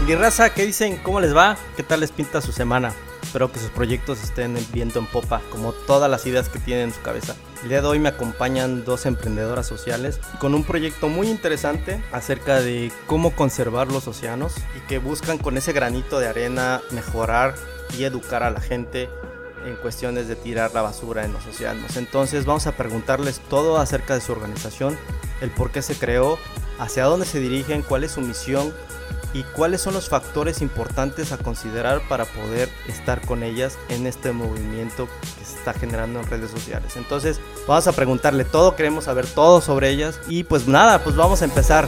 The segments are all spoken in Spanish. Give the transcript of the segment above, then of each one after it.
Raza, ¿qué dicen? ¿Cómo les va? ¿Qué tal les pinta su semana? Espero que sus proyectos estén viento en popa, como todas las ideas que tienen en su cabeza. El día de hoy me acompañan dos emprendedoras sociales con un proyecto muy interesante acerca de cómo conservar los océanos y que buscan con ese granito de arena mejorar y educar a la gente en cuestiones de tirar la basura en los océanos. Entonces vamos a preguntarles todo acerca de su organización, el por qué se creó, hacia dónde se dirigen, cuál es su misión y cuáles son los factores importantes a considerar para poder estar con ellas en este movimiento que se está generando en redes sociales. Entonces vamos a preguntarle todo, queremos saber todo sobre ellas y pues nada, pues vamos a empezar.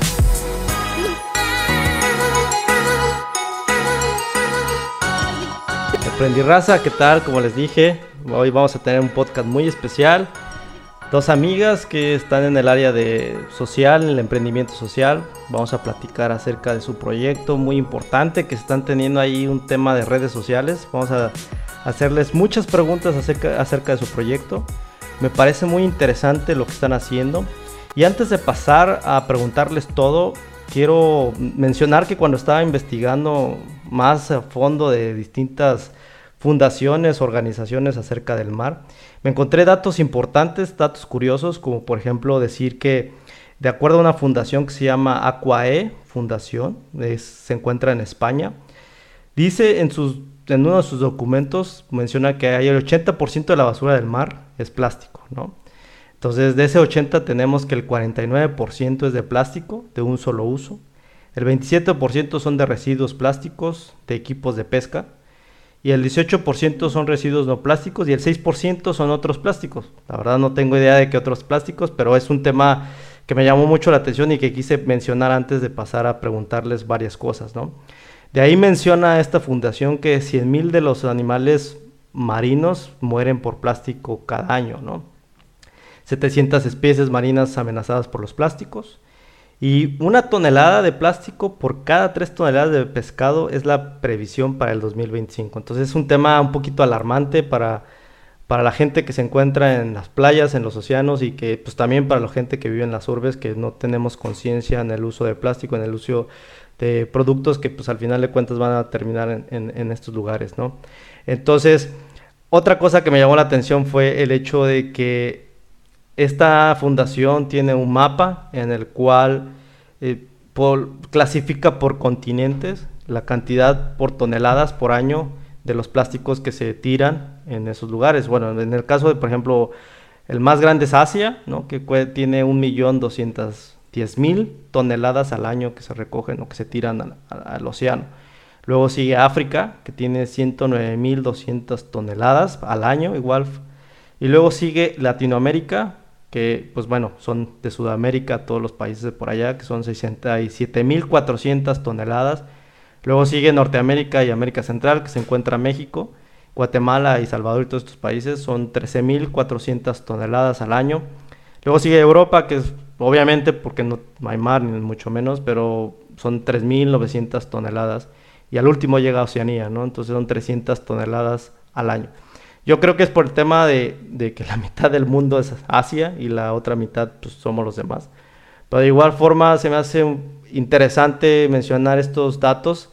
Aprendí raza, ¿qué tal? Como les dije, hoy vamos a tener un podcast muy especial. Dos amigas que están en el área de social, el emprendimiento social. Vamos a platicar acerca de su proyecto muy importante que están teniendo ahí un tema de redes sociales. Vamos a hacerles muchas preguntas acerca, acerca de su proyecto. Me parece muy interesante lo que están haciendo. Y antes de pasar a preguntarles todo, quiero mencionar que cuando estaba investigando más a fondo de distintas fundaciones, organizaciones acerca del mar. Me encontré datos importantes, datos curiosos, como por ejemplo decir que de acuerdo a una fundación que se llama Aquae Fundación, se encuentra en España, dice en, sus, en uno de sus documentos, menciona que hay el 80% de la basura del mar es plástico, ¿no? Entonces de ese 80 tenemos que el 49% es de plástico, de un solo uso, el 27% son de residuos plásticos, de equipos de pesca, y el 18% son residuos no plásticos y el 6% son otros plásticos. La verdad no tengo idea de qué otros plásticos, pero es un tema que me llamó mucho la atención y que quise mencionar antes de pasar a preguntarles varias cosas, ¿no? De ahí menciona esta fundación que 100.000 de los animales marinos mueren por plástico cada año, ¿no? 700 especies marinas amenazadas por los plásticos, y una tonelada de plástico por cada tres toneladas de pescado es la previsión para el 2025. Entonces es un tema un poquito alarmante para, para la gente que se encuentra en las playas, en los océanos y que pues también para la gente que vive en las urbes que no tenemos conciencia en el uso de plástico, en el uso de productos que pues al final de cuentas van a terminar en, en estos lugares, ¿no? Entonces, otra cosa que me llamó la atención fue el hecho de que esta fundación tiene un mapa en el cual eh, clasifica por continentes la cantidad por toneladas por año de los plásticos que se tiran en esos lugares. Bueno, en el caso de, por ejemplo, el más grande es Asia, ¿no? que tiene 1.210.000 toneladas al año que se recogen o que se tiran al, al océano. Luego sigue África, que tiene 109.200 toneladas al año, igual. Y luego sigue Latinoamérica, que pues bueno, son de Sudamérica, todos los países de por allá, que son 67.400 toneladas. Luego sigue Norteamérica y América Central, que se encuentra México, Guatemala y Salvador y todos estos países, son 13.400 toneladas al año. Luego sigue Europa, que es obviamente porque no hay mar ni mucho menos, pero son 3.900 toneladas. Y al último llega Oceanía, ¿no? Entonces son 300 toneladas al año. Yo creo que es por el tema de, que la mitad del mundo es Asia y la otra mitad pues, somos los demás. Pero de igual forma se me hace interesante mencionar estos datos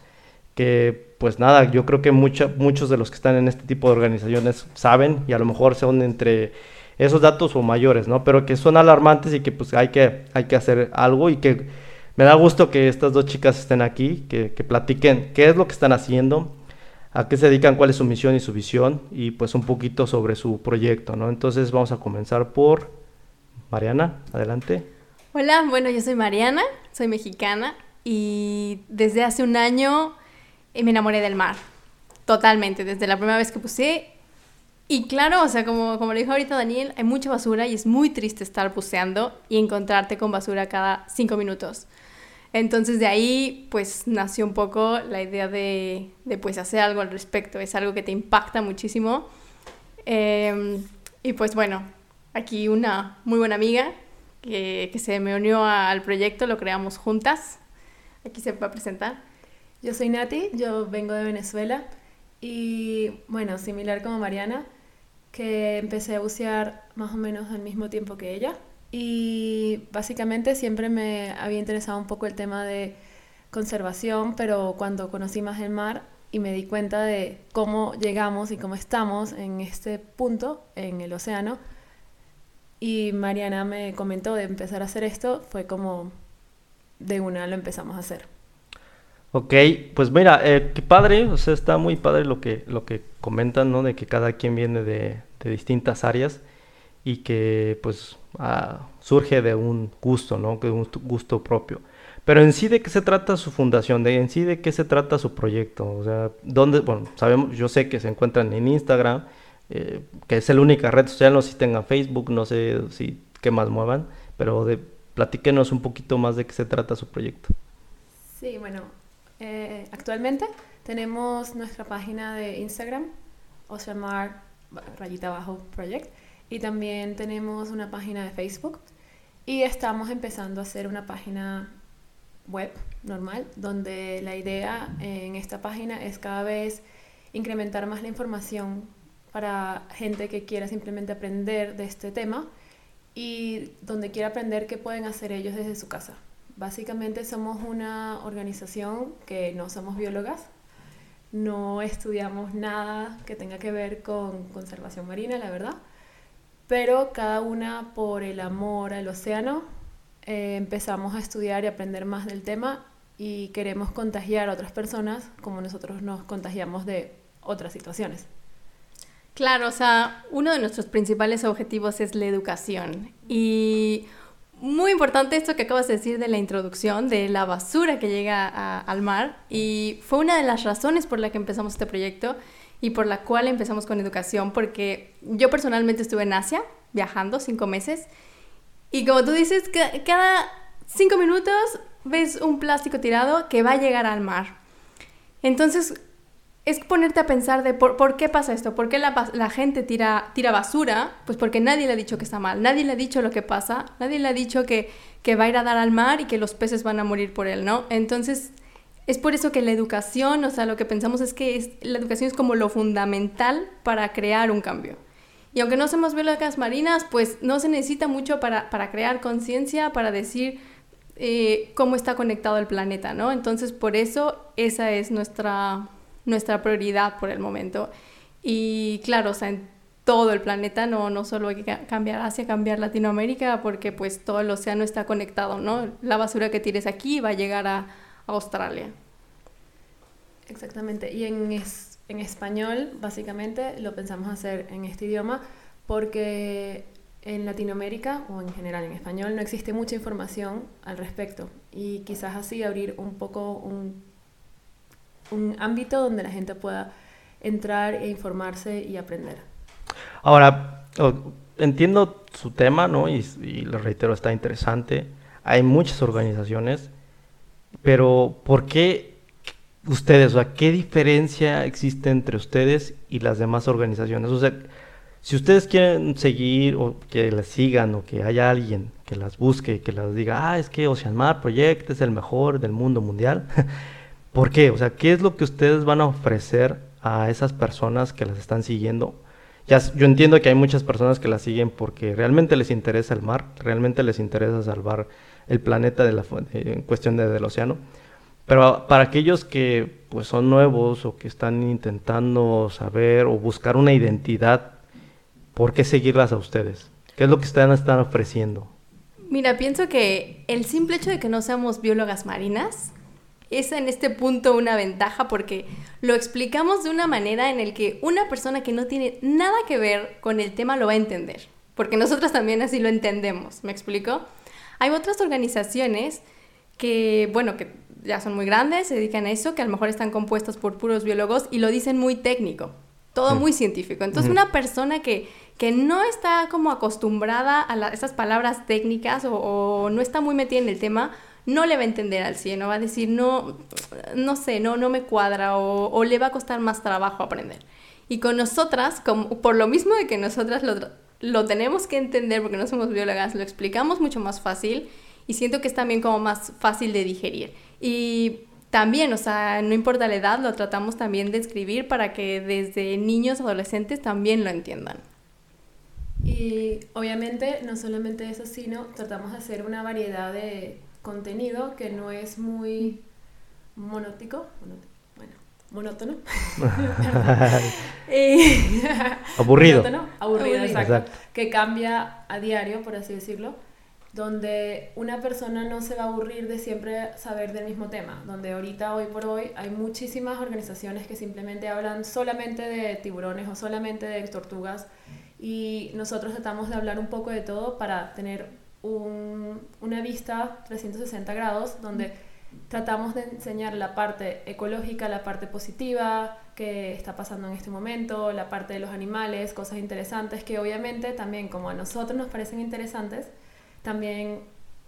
que pues nada, yo creo que muchos de los que están en este tipo de organizaciones saben y a lo mejor son entre esos datos o mayores, ¿no? Pero que son alarmantes y que pues hay que, hay que hacer algo y que me da gusto que estas dos chicas estén aquí, que, que platiquen qué es lo que están haciendo, a qué se dedican, cuál es su misión y su visión y pues un poquito sobre su proyecto, ¿no? Entonces vamos a comenzar por Mariana, adelante. Hola, bueno, yo soy Mariana, soy mexicana y desde hace un año me enamoré del mar, totalmente, desde la primera vez que puse. Y claro, o sea, como, como lo dijo ahorita Daniel, hay mucha basura y es muy triste estar buceando y encontrarte con basura cada cinco minutos. Entonces de ahí pues nació un poco la idea de, pues hacer algo al respecto. Es algo que te impacta muchísimo. Em, y pues bueno, aquí una muy buena amiga que, se me unió al proyecto, lo creamos juntas. Aquí se va a presentar. Yo soy Nati, yo vengo de Venezuela y bueno, similar como Mariana, que empecé a bucear más o menos al mismo tiempo que ella. Y básicamente siempre me había interesado un poco el tema de, conservación, pero cuando conocí más el mar y me di cuenta de cómo llegamos y cómo estamos en este punto, en el océano, y Mariana me comentó de empezar a hacer esto, fue como de una lo empezamos a hacer. Ok, pues mira, eh, qué padre, o sea, está muy padre lo que, lo que comentan, ¿no? De que cada quien viene de, de distintas áreas y que pues ah, surge de un gusto, ¿no? De un gusto propio. Pero en sí de qué se trata su fundación, de en sí de qué se trata su proyecto, o sea, dónde, bueno, sabemos, yo sé que se encuentran en Instagram, eh, que es la única red social, no sé si tengan Facebook, no sé si qué más muevan, pero de, platíquenos un poquito más de qué se trata su proyecto. Sí, bueno, eh, actualmente tenemos nuestra página de Instagram, Oceanmar, rayita abajo, project, y también tenemos una página de Facebook, y estamos empezando a hacer una página web normal, donde la idea en esta página es cada vez incrementar más la información para gente que quiera simplemente aprender de este tema y donde quiera aprender qué pueden hacer ellos desde su casa. Básicamente somos una organización que no somos biólogas, no estudiamos nada que tenga que ver con conservación marina, la verdad, pero cada una por el amor al océano eh, empezamos a estudiar y aprender más del tema y queremos contagiar a otras personas como nosotros nos contagiamos de otras situaciones. Claro, o sea, uno de nuestros principales objetivos es la educación. Y muy importante esto que acabas de decir de la introducción, de la basura que llega al mar. Y fue una de las razones por la que empezamos este proyecto y por la cual empezamos con educación, porque yo personalmente estuve en Asia viajando cinco meses y como tú dices, cada cinco minutos ves un plástico tirado que va a llegar al mar. Entonces, es ponerte a pensar de por, qué pasa esto, por qué la, gente tira, tira basura, pues porque nadie le ha dicho que está mal, nadie le ha dicho lo que pasa, nadie le ha dicho que, que va a ir a dar al mar y que los peces van a morir por él, ¿no? Entonces, es por eso que la educación, o sea, lo que pensamos es que la educación es como lo fundamental para crear un cambio. Y aunque no somos biólogas marinas, pues no se necesita mucho para, crear conciencia, para decir eh, cómo está conectado el planeta, ¿no? Entonces, por eso esa es nuestra, nuestra prioridad por el momento. Y claro, o sea, en todo el planeta, no, no solo hay que cambiar Asia, cambiar Latinoamérica, porque pues todo el océano está conectado, ¿no? La basura que tires aquí va a llegar a, Australia. Exactamente. Y en, en español, básicamente, lo pensamos hacer en este idioma porque en Latinoamérica o en general en español no existe mucha información al respecto y quizás así abrir un poco un, un ámbito donde la gente pueda entrar e informarse y aprender. Ahora, entiendo su tema, ¿no? Y, y lo reitero, está interesante. Hay muchas organizaciones, pero ¿por qué ustedes, o sea, ¿qué diferencia existe entre ustedes y las demás organizaciones? O sea, si ustedes quieren seguir o que las sigan o que haya alguien que las busque, que las diga, ah, es que Oceanmar Project es el mejor del mundo mundial, ¿por qué? O sea, ¿qué es lo que ustedes van a ofrecer a esas personas que las están siguiendo? Ya, yo entiendo que hay muchas personas que las siguen porque realmente les interesa el mar, realmente les interesa salvar el planeta de la, en cuestión de, del océano. Pero para aquellos que pues son nuevos o que están intentando saber o buscar una identidad, ¿por qué seguirlas a ustedes? ¿Qué es lo que están, están ofreciendo? Mira, pienso que el simple hecho de que no seamos biólogas marinas es en este punto una ventaja porque lo explicamos de una manera en el que una persona que no tiene nada que ver con el tema lo va a entender, porque nosotros también así lo entendemos, ¿me explico? Hay otras organizaciones que, bueno, que ya son muy grandes, se dedican a eso, que a lo mejor están compuestos por puros biólogos y lo dicen muy técnico, todo muy científico. Entonces, una persona que, que no está como acostumbrada a esas palabras técnicas o, no está muy metida en el tema, no le va a entender al 100, va a decir, no, no sé, no, no me cuadra o, le va a costar más trabajo aprender. Y con nosotras, como, por lo mismo de que nosotras lo, lo tenemos que entender porque no somos biólogas, lo explicamos mucho más fácil y siento que es también como más fácil de digerir. Y también, o sea, no importa la edad, lo tratamos también de escribir para que desde niños, adolescentes también lo entiendan. Y obviamente no solamente eso, sino tratamos de hacer una variedad de contenido que no es muy monótico, monótico, monótono. aburrido. Monótono, aburrido, exacto. Que cambia a diario, por así decirlo donde una persona no se va a aburrir de siempre saber del mismo tema, donde ahorita, hoy por hoy, hay muchísimas organizaciones que simplemente hablan solamente de tiburones o solamente de tortugas y nosotros tratamos de hablar un poco de todo para tener una vista 360 grados donde tratamos de enseñar la parte ecológica, la parte positiva que está pasando en este momento, la parte de los animales, cosas interesantes que obviamente también como a nosotros nos parecen interesantes, también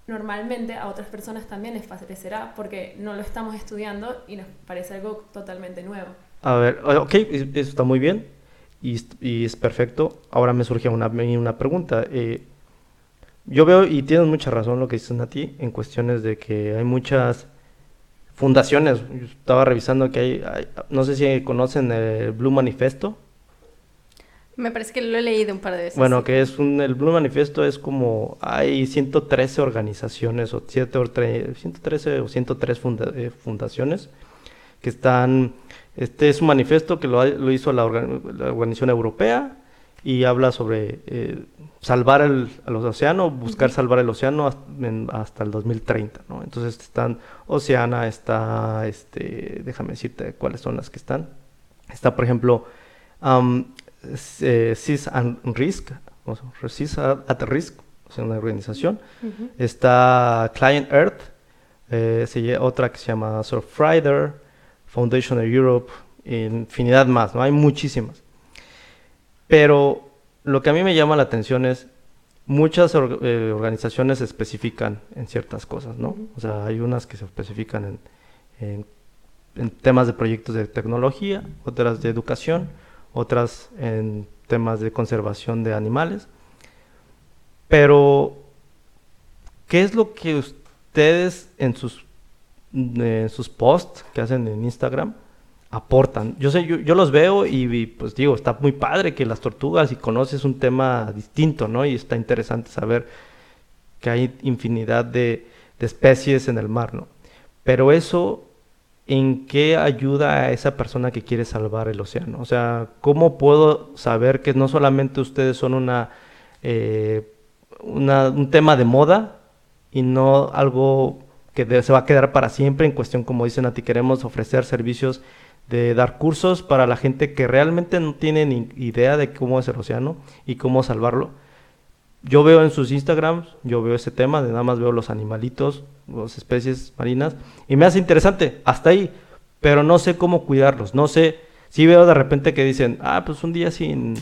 normalmente a otras personas también les parecerá porque no lo estamos estudiando y nos parece algo totalmente nuevo. A ver, ok, eso está muy bien y, y es perfecto. Ahora me surge una, una pregunta. Eh, yo veo, y tienes mucha razón lo que dices a ti, en cuestiones de que hay muchas fundaciones. Yo estaba revisando que hay, no sé si conocen el Blue Manifesto. Me parece que lo he leído un par de veces. Bueno, que es un, el Blue Manifesto es como, hay 113 organizaciones, o 113 o 103 eh, fundaciones que están, este es un manifiesto que lo, lo hizo la, Organización Europea y habla sobre eh, salvar el, océano, buscar salvar el océano hasta, el 2030, ¿no? Entonces están Oceana, está, este, déjame decirte cuáles son las que están. Está, por ejemplo, CIS and Risk, o CIS at Risk, o sea, una organización. Está Client Earth, eh, otra que se llama Surfrider, Foundation of Europe, infinidad más, ¿no? Hay muchísimas. Pero lo que a mí me llama la atención es muchas eh, organizaciones se especifican en ciertas cosas, ¿no? O sea, hay unas que se especifican en, temas de proyectos de tecnología, otras de educación, otras en temas de conservación de animales. Pero, ¿qué es lo que ustedes en sus posts que hacen en Instagram aportan? Yo sé, yo, los veo y, pues digo, está muy padre que las tortugas y conoces un tema distinto, ¿no? Y está interesante saber que hay infinidad de, especies en el mar, ¿no? Pero eso en qué ayuda a esa persona que quiere salvar el océano. O sea, ¿cómo puedo saber que no solamente ustedes son una, eh, un tema de moda y no algo que se va a quedar para siempre en cuestión, como dicen a ti, queremos ofrecer servicios de dar cursos para la gente que realmente no tiene ni idea de cómo es el océano y cómo salvarlo. Yo veo en sus Instagrams, yo veo ese tema, de nada más veo los animalitos, las especies marinas, y me hace interesante, hasta ahí, pero no sé cómo cuidarlos, no sé, si veo de repente que dicen, ah, pues un día sin,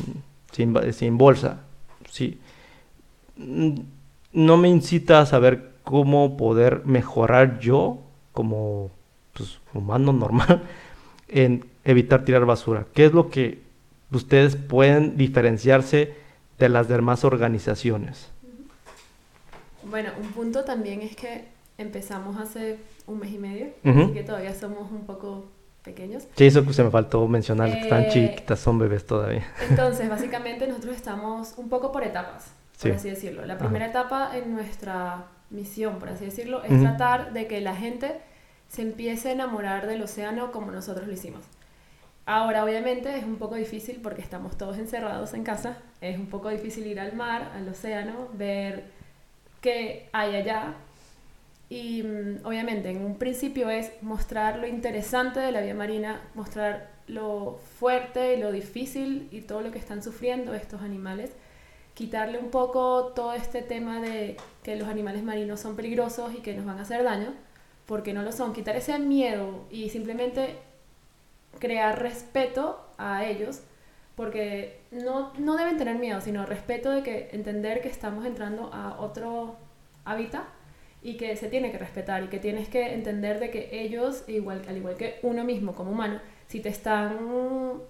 sin, bolsa, sí, mm, no me incita a saber cómo poder mejorar yo como pues, humano normal en evitar tirar basura. ¿Qué es lo que ustedes pueden diferenciarse? de las demás organizaciones. Bueno, un punto también es que empezamos hace un mes y medio, así que todavía somos un poco pequeños. Sí, eso se me faltó mencionar, que están eh, chiquitas, son bebés todavía. Entonces, básicamente nosotros estamos un poco por etapas, por así decirlo. La primera etapa en nuestra misión, por así decirlo, es tratar de que la gente se empiece a enamorar del océano como nosotros lo hicimos. Ahora, obviamente, es un poco difícil porque estamos todos encerrados en casa. Es un poco difícil ir al mar, al océano, ver qué hay allá. Y mm, obviamente, en un principio es mostrar lo interesante de la vida marina, mostrar lo fuerte y lo difícil y todo lo que están sufriendo estos animales. Quitarle un poco todo este tema de que los animales marinos son peligrosos y que nos van a hacer daño, porque no lo son. Quitar ese miedo y simplemente crear respeto a ellos, porque no, no deben tener miedo, sino respeto de que entender que estamos entrando a otro hábitat y que se tiene que respetar y que tienes que entender de que ellos, igual, al igual que uno mismo como humano, si te están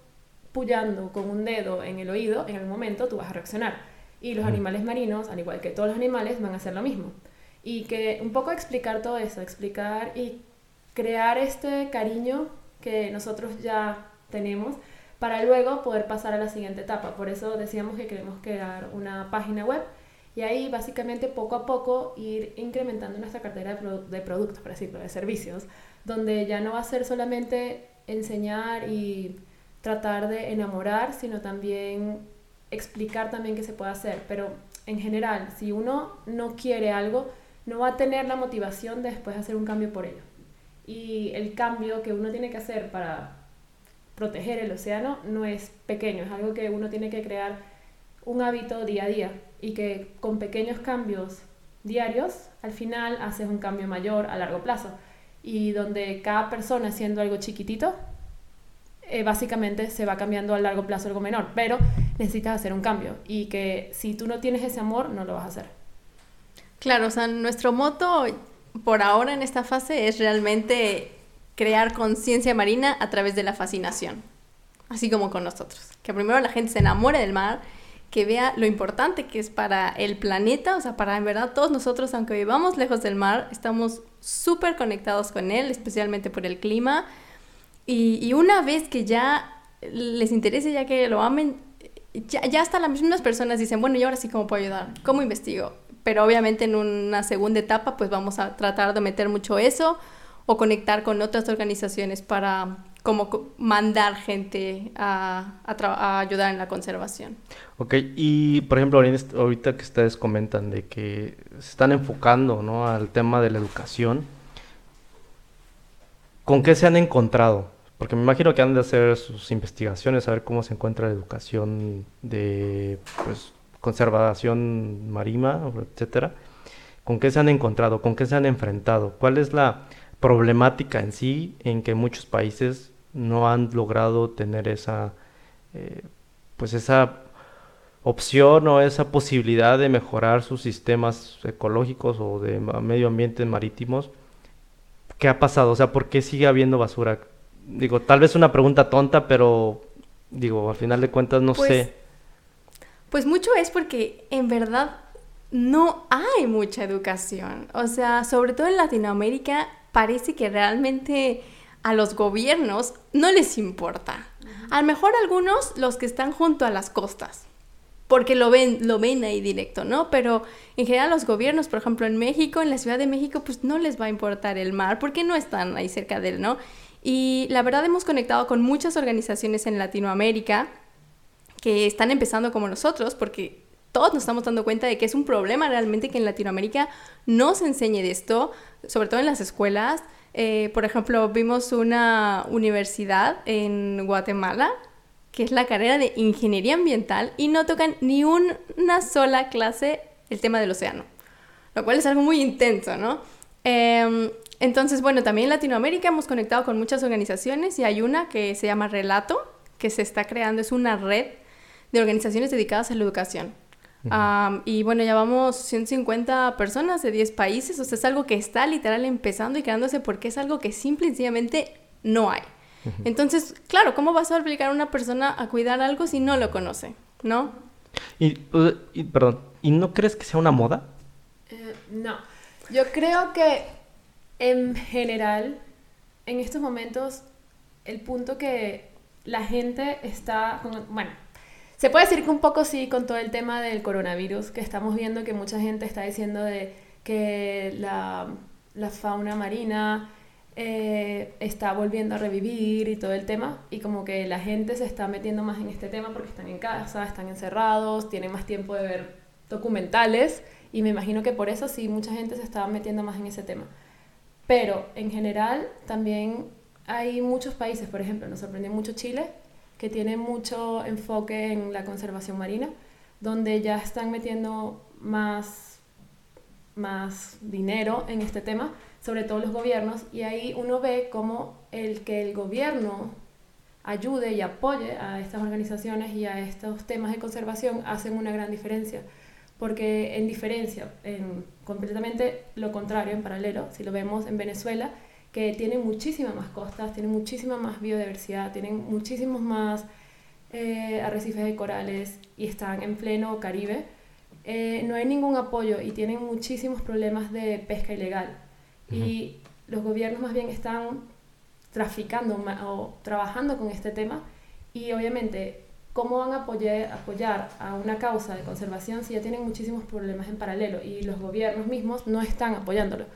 pullando con un dedo en el oído, en el momento tú vas a reaccionar. Y los animales marinos, al igual que todos los animales, van a hacer lo mismo. Y que un poco explicar todo eso, explicar y crear este cariño que nosotros ya tenemos para luego poder pasar a la siguiente etapa. Por eso decíamos que queremos crear una página web Y ahí básicamente poco a poco ir incrementando nuestra cartera de, de productos, por decirlo, de servicios, donde ya no va a ser solamente enseñar y tratar de enamorar, sino también explicar también qué se puede hacer. Pero en general, si uno no quiere algo, no va a tener la motivación de después hacer un cambio por ello. Y el cambio que uno tiene que hacer para proteger el océano no es pequeño, es algo que uno tiene que crear un hábito día a día y que con pequeños cambios diarios al final haces un cambio mayor a largo plazo y donde cada persona haciendo algo chiquitito eh, básicamente se va cambiando a largo plazo algo menor, pero necesitas hacer un cambio y que si tú no tienes ese amor no lo vas a hacer. Claro, o sea, nuestro moto por ahora en esta fase es realmente crear conciencia marina a través de la fascinación, así como con nosotros. Que primero la gente se enamore del mar, que vea lo importante que es para el planeta, o sea, para en verdad todos nosotros, aunque vivamos lejos del mar, estamos súper conectados con él, especialmente por el clima y, una vez que ya les interese, ya que lo amen, ya, hasta las mismas personas dicen, bueno, ¿y ahora sí cómo puedo ayudar? ¿Cómo investigo? Pero obviamente en una segunda etapa pues vamos a tratar de meter mucho eso o conectar con otras organizaciones para como mandar gente a, ayudar en la conservación. Ok, y por ejemplo, ahorita que ustedes comentan de que se están enfocando ¿no? al tema de la educación, ¿con qué se han encontrado? Porque me imagino que han de hacer sus investigaciones, a ver cómo se encuentra la educación de pues, conservación marina, etcétera. ¿Con qué se han encontrado? ¿Con qué se han enfrentado? ¿Cuál es la problemática en sí en que muchos países no han logrado tener esa, eh, pues esa opción o esa posibilidad de mejorar sus sistemas ecológicos o de medio ambiente marítimos? ¿Qué ha pasado? O sea, ¿por qué sigue habiendo basura? digo, tal vez una pregunta tonta, pero digo, al final de cuentas no pues, sé. Pues mucho es porque en verdad no hay mucha educación. O sea, sobre todo en Latinoamérica parece que realmente a los gobiernos no les importa. A lo mejor algunos los que están junto a las costas, porque lo ven, lo ven ahí directo, ¿no? Pero en general los gobiernos, por ejemplo en México, en la Ciudad de México, pues no les va a importar el mar, porque no están ahí cerca de él, ¿no? Y la verdad hemos conectado con muchas organizaciones en Latinoamérica que están empezando como nosotros, porque todos nos estamos dando cuenta de que es un problema realmente que en Latinoamérica no se enseñe de esto, sobre todo en las escuelas. Eh, por ejemplo, vimos una universidad en Guatemala que es la carrera de ingeniería ambiental y no tocan ni una sola clase el tema del océano, lo cual es algo muy intenso, ¿no? Em, entonces, bueno, también en Latinoamérica hemos conectado con muchas organizaciones y hay una que se llama Relato, que se está creando, es una red de organizaciones dedicadas a la educación. y bueno, ya vamos 150 personas de 10 países, o sea, es algo que está literal empezando y creándose porque es algo que simple y sencillamente no hay. Entonces, claro, ¿cómo vas a obligar a una persona a cuidar algo si no lo conoce? ¿No? Y, perdón, ¿y no crees que sea una moda? Eh, no, yo creo que en general, en estos momentos, el punto que la gente está, bueno, se puede decir que un poco sí con todo el tema del coronavirus, que estamos viendo que mucha gente está diciendo de que la, fauna marina eh, está volviendo a revivir y todo el tema, y como que la gente se está metiendo más en este tema porque están en casa, están encerrados, tienen más tiempo de ver documentales, y me imagino que por eso sí mucha gente se está metiendo más en ese tema. Pero en general también hay muchos países, por ejemplo, nos sorprendió mucho Chile, que tiene mucho enfoque en la conservación marina, donde ya están metiendo más, más dinero en este tema, sobre todo los gobiernos, y ahí uno ve cómo el que el gobierno ayude y apoye a estas organizaciones y a estos temas de conservación hacen una gran diferencia porque en diferencia, en completamente lo contrario, en paralelo, si lo vemos en Venezuela, que tiene muchísimas más costas, tiene muchísima más biodiversidad, tienen muchísimos más eh, arrecifes de corales y están en pleno Caribe, eh, no hay ningún apoyo y tienen muchísimos problemas de pesca ilegal. Y los gobiernos más bien están traficando o trabajando con este tema y obviamente ¿cómo van a apoyar, apoyar a una causa de conservación si ya tienen muchísimos problemas en paralelo y los gobiernos mismos no están apoyándolo?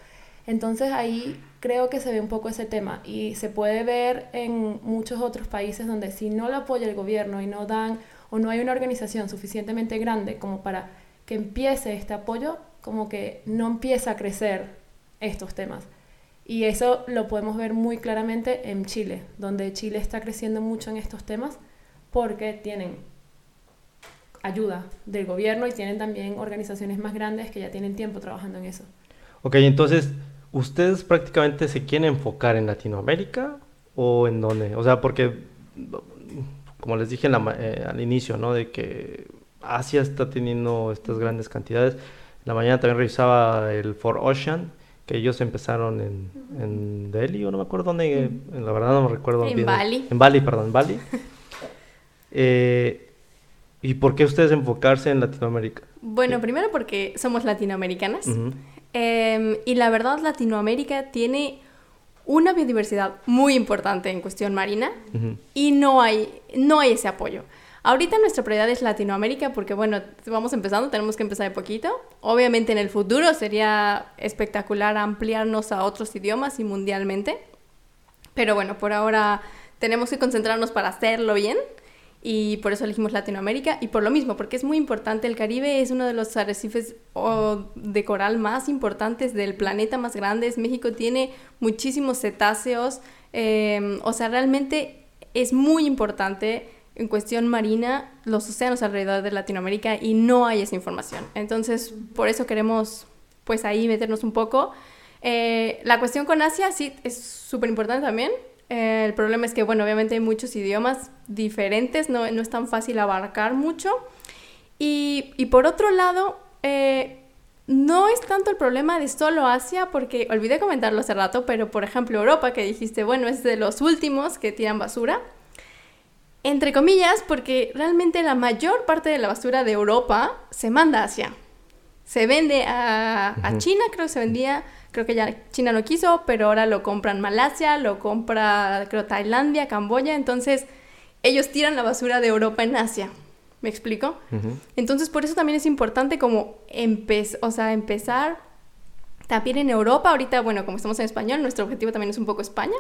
Entonces ahí creo que se ve un poco ese tema y se puede ver en muchos otros países donde si no lo apoya el gobierno y no dan o no hay una organización suficientemente grande como para que empiece este apoyo, como que no empieza a crecer estos temas. Y eso lo podemos ver muy claramente en Chile, donde Chile está creciendo mucho en estos temas porque tienen ayuda del gobierno y tienen también organizaciones más grandes que ya tienen tiempo trabajando en eso. Ok, entonces ¿Ustedes prácticamente se quieren enfocar en Latinoamérica o en dónde? O sea, porque, como les dije eh, al inicio, ¿no? De que Asia está teniendo estas grandes cantidades. la mañana también revisaba el For Ocean, que ellos empezaron en, en Delhi, o no me acuerdo dónde, la verdad no me recuerdo. En Bali. En Bali, perdón, en Bali. Eh, ¿Y por qué ustedes enfocarse en Latinoamérica? Bueno, primero porque somos latinoamericanas. Em, y la verdad, Latinoamérica tiene una biodiversidad muy importante en cuestión marina y no hay, no hay ese apoyo. Ahorita nuestra prioridad es Latinoamérica porque, bueno, vamos empezando, tenemos que empezar de poquito. Obviamente en el futuro sería espectacular ampliarnos a otros idiomas y mundialmente. Pero bueno, por ahora tenemos que concentrarnos para hacerlo bien y por eso elegimos Latinoamérica y por lo mismo, porque es muy importante, el Caribe es uno de los arrecifes de coral más importantes del planeta más grandes, México tiene muchísimos cetáceos, em, o sea, realmente es muy importante en cuestión marina los océanos alrededor de Latinoamérica y no hay esa información. Entonces, por eso queremos pues ahí meternos un poco. Eh, la cuestión con Asia sí es súper importante también, eh, el problema es que, bueno, obviamente hay muchos idiomas diferentes, no, no es tan fácil abarcar mucho. Y, y por otro lado, eh, no es tanto el problema de solo Asia, porque olvidé comentarlo hace rato, pero por ejemplo Europa, que dijiste, bueno, es de los últimos que tiran basura. Entre comillas, porque realmente la mayor parte de la basura de Europa se manda a Asia. Se vende a, a China, creo que se vendía Creo que ya China no quiso, pero ahora lo compran Malasia, lo compra, creo, Tailandia, Camboya. Entonces, ellos tiran la basura de Europa en Asia. ¿Me explico? Entonces, por eso también es importante como o sea, empezar también en Europa. Ahorita, bueno, como estamos en español, nuestro objetivo también es un poco España.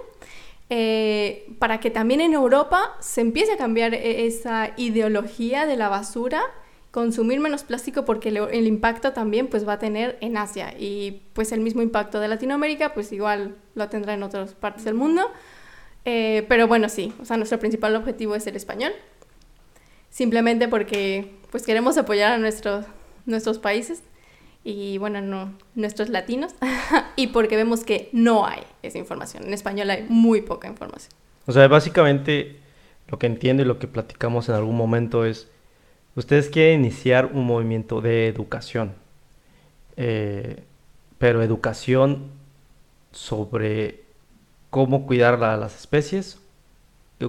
Eh, para que también en Europa se empiece a cambiar e-, esa ideología de la basura consumir menos plástico porque el, impacto también pues va a tener en Asia y pues el mismo impacto de Latinoamérica pues igual lo tendrá en otras partes del mundo. Eh, pero bueno, sí, o sea, nuestro principal objetivo es el español. Simplemente porque pues queremos apoyar a nuestros, nuestros países y bueno, no, nuestros latinos y porque vemos que no hay esa información. En español hay muy poca información. O sea, básicamente lo que entiendo y lo que platicamos en algún momento es Ustedes quieren iniciar un movimiento de educación, eh, pero educación sobre cómo cuidar las especies,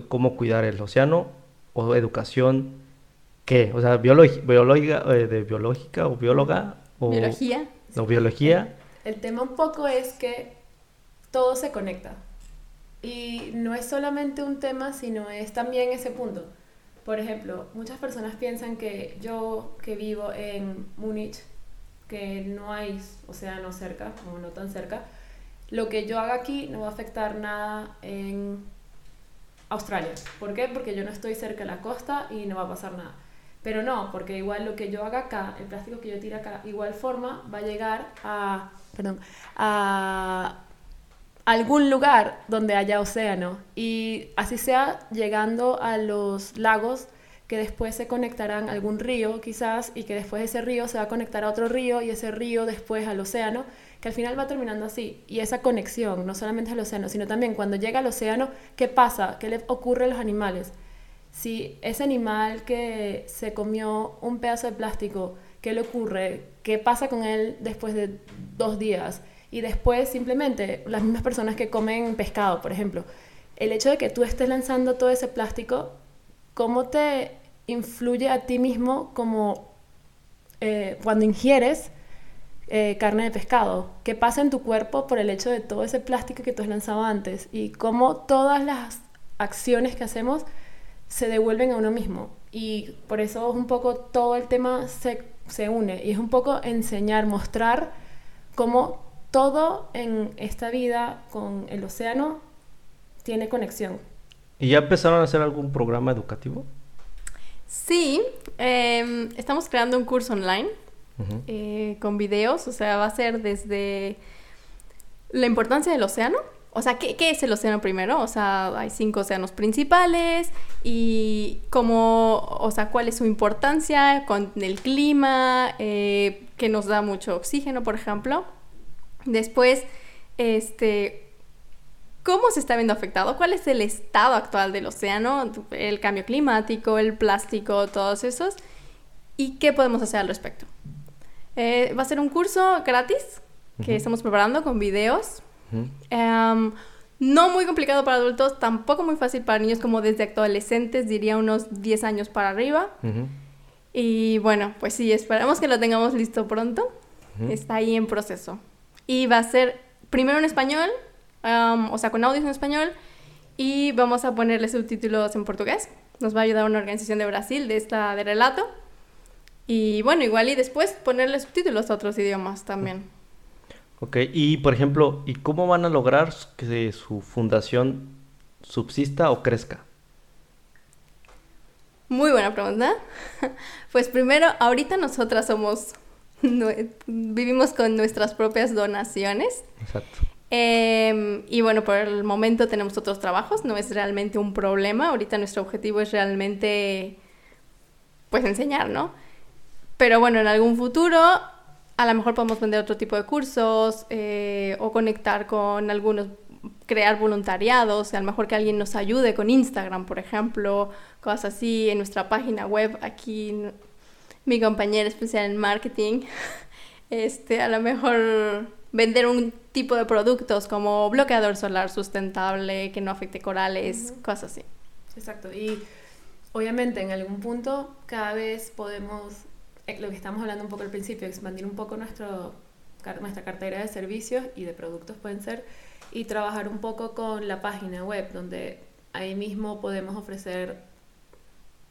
cómo cuidar el océano, o educación qué, o sea, biológica, eh, de biológica o bióloga, o biología. O biología. El tema un poco es que todo se conecta. Y no es solamente un tema, sino es también ese punto. Por ejemplo, muchas personas piensan que yo que vivo en Múnich, que no hay océano cerca, o no tan cerca, lo que yo haga aquí no va a afectar nada en Australia. ¿Por qué? Porque yo no estoy cerca de la costa y no va a pasar nada. Pero no, porque igual lo que yo haga acá, el plástico que yo tire acá, igual forma va a llegar a, perdón, a algún lugar donde haya océano y así sea llegando a los lagos que después se conectarán a algún río quizás y que después ese río se va a conectar a otro río y ese río después al océano, que al final va terminando así. Y esa conexión no solamente al océano, sino también cuando llega al océano, ¿qué pasa? ¿Qué le ocurre a los animales? Si ese animal que se comió un pedazo de plástico, ¿qué le ocurre? ¿Qué pasa con él después de dos días? Y después simplemente las mismas personas que comen pescado, por ejemplo, el hecho de que tú estés lanzando todo ese plástico, ¿cómo te influye a ti mismo como eh, cuando ingieres eh, carne de pescado? ¿Qué pasa en tu cuerpo por el hecho de todo ese plástico que tú has lanzado antes? Y cómo todas las acciones que hacemos se devuelven a uno mismo. Y por eso es un poco todo el tema se, se une y es un poco enseñar, mostrar cómo todo en esta vida con el océano tiene conexión. ¿Y ya empezaron a hacer algún programa educativo? Sí, em, estamos creando un curso online eh, con videos, o sea, va a ser desde la importancia del océano, o sea, ¿qué, ¿qué, es el océano primero? O sea, hay cinco océanos principales y cómo, o sea, cuál es su importancia con el clima, eh, que nos da mucho oxígeno, por ejemplo. Después, este, ¿cómo se está viendo afectado? ¿Cuál es el estado actual del océano? El cambio climático, el plástico, todos esos. ¿Y qué podemos hacer al respecto? Eh, va a ser un curso gratis que estamos preparando con videos. Em, no muy complicado para adultos, tampoco muy fácil para niños como desde adolescentes, diría unos 10 años para arriba. Y bueno, pues sí, esperamos que lo tengamos listo pronto. Está ahí en proceso. Y va a ser primero en español, o sea, con audios en español, y vamos a ponerle subtítulos en portugués. Nos va a ayudar una organización de Brasil de esta de relato. Y bueno, igual y después ponerle subtítulos a otros idiomas también. Ok, y por ejemplo, ¿y cómo van a lograr que su fundación subsista o crezca? Muy buena pregunta. Pues primero, ahorita nosotras somos vivimos con nuestras propias donaciones. Exacto. Em, y bueno, por el momento tenemos otros trabajos, no es realmente un problema. Ahorita nuestro objetivo es realmente, pues, enseñar, ¿no? Pero bueno, en algún futuro a lo mejor podemos vender otro tipo de cursos eh, o conectar con algunos, crear voluntariados, a lo mejor que alguien nos ayude con Instagram, por ejemplo, cosas así, en nuestra página web, aquí mi compañera especial en marketing, este, a lo mejor vender un tipo de productos como bloqueador solar sustentable que no afecte corales, cosas así. Exacto, y obviamente en algún punto cada vez podemos, eh, lo que estamos hablando un poco al principio, expandir un poco nuestro, nuestra cartera de servicios y de productos pueden ser, y trabajar un poco con la página web, donde ahí mismo podemos ofrecer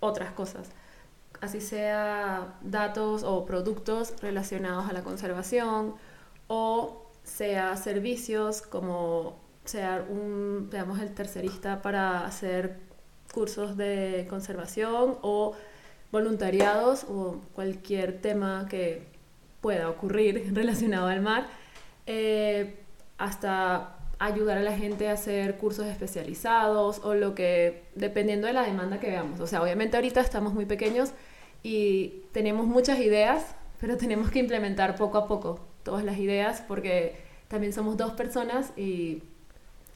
otras cosas así sea datos o productos relacionados a la conservación o sea servicios como sea un, digamos, el tercerista para hacer cursos de conservación o voluntariados o cualquier tema que pueda ocurrir relacionado al mar, eh, hasta ayudar a la gente a hacer cursos especializados o lo que, dependiendo de la demanda que veamos. O sea, obviamente ahorita estamos muy pequeños y tenemos muchas ideas, pero tenemos que implementar poco a poco todas las ideas porque también somos dos personas y,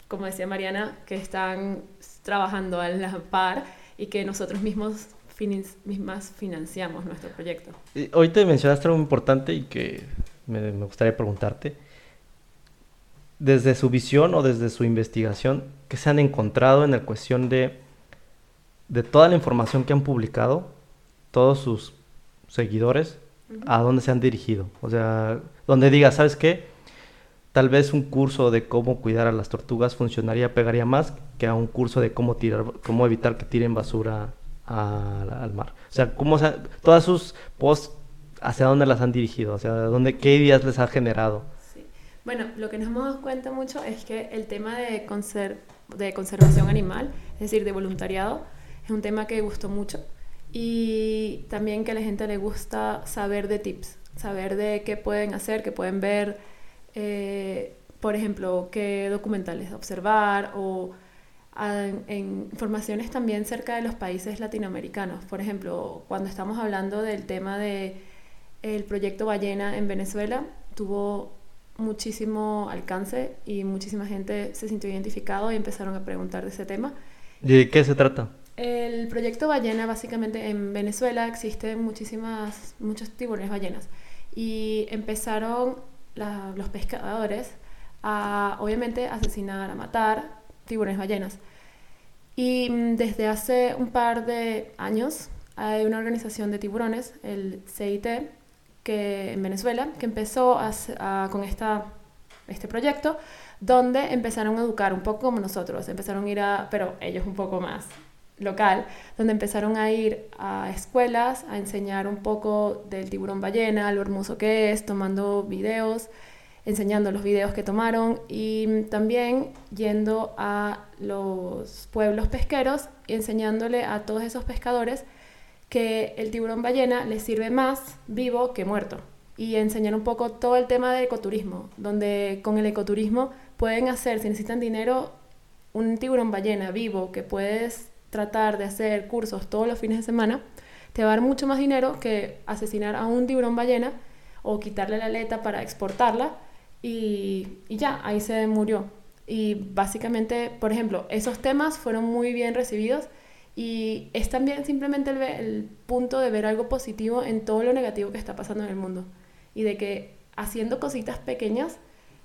como decía Mariana, que están trabajando a la par y que nosotros mismos mismas financiamos nuestro proyecto. Hoy te mencionaste algo importante y que me, me gustaría preguntarte. Desde su visión o desde su investigación, ¿qué se han encontrado en la cuestión de, de toda la información que han publicado? Todos sus seguidores a dónde se han dirigido. O sea, donde diga, ¿sabes qué? Tal vez un curso de cómo cuidar a las tortugas funcionaría, pegaría más que a un curso de cómo tirar, cómo evitar que tiren basura al mar. O sea, cómo todas sus posts, ¿hacia dónde las han dirigido? O sea, ¿dónde, ¿qué ideas les ha generado? Sí. Bueno, lo que nos hemos dado cuenta mucho es que el tema de, de conservación animal, es decir, de voluntariado, es un tema que gustó mucho y también que a la gente le gusta saber de tips, saber de qué pueden hacer, qué pueden ver, eh, por ejemplo, qué documentales observar o en, informaciones también cerca de los países latinoamericanos. Por ejemplo, cuando estamos hablando del tema de el proyecto Ballena en Venezuela, tuvo muchísimo alcance y muchísima gente se sintió identificado y empezaron a preguntar de ese tema. ¿De qué se trata? El proyecto ballena, básicamente en Venezuela existen muchísimas, muchos tiburones ballenas. Y empezaron los pescadores a, obviamente, asesinar, a matar tiburones ballenas. Y mm, desde hace un par de años hay una organización de tiburones, el CIT, que en Venezuela, que empezó con esta, este proyecto, donde empezaron a educar un poco como nosotros, empezaron a ir a, pero ellos un poco más local, donde empezaron a ir a escuelas a enseñar un poco del tiburón ballena, lo hermoso que es, tomando videos, enseñando los videos que tomaron y también yendo a los pueblos pesqueros y enseñándole a todos esos pescadores que el tiburón ballena les sirve más vivo que muerto. Y enseñar un poco todo el tema del ecoturismo, donde con el ecoturismo pueden hacer, si necesitan dinero, un tiburón ballena vivo que puedes tratar de hacer cursos todos los fines de semana, te va a dar mucho más dinero que asesinar a un tiburón ballena o quitarle la aleta para exportarla y, ya, ahí se murió. Y básicamente, por ejemplo, esos temas fueron muy bien recibidos y es también simplemente el, punto de ver algo positivo en todo lo negativo que está pasando en el mundo y de que haciendo cositas pequeñas,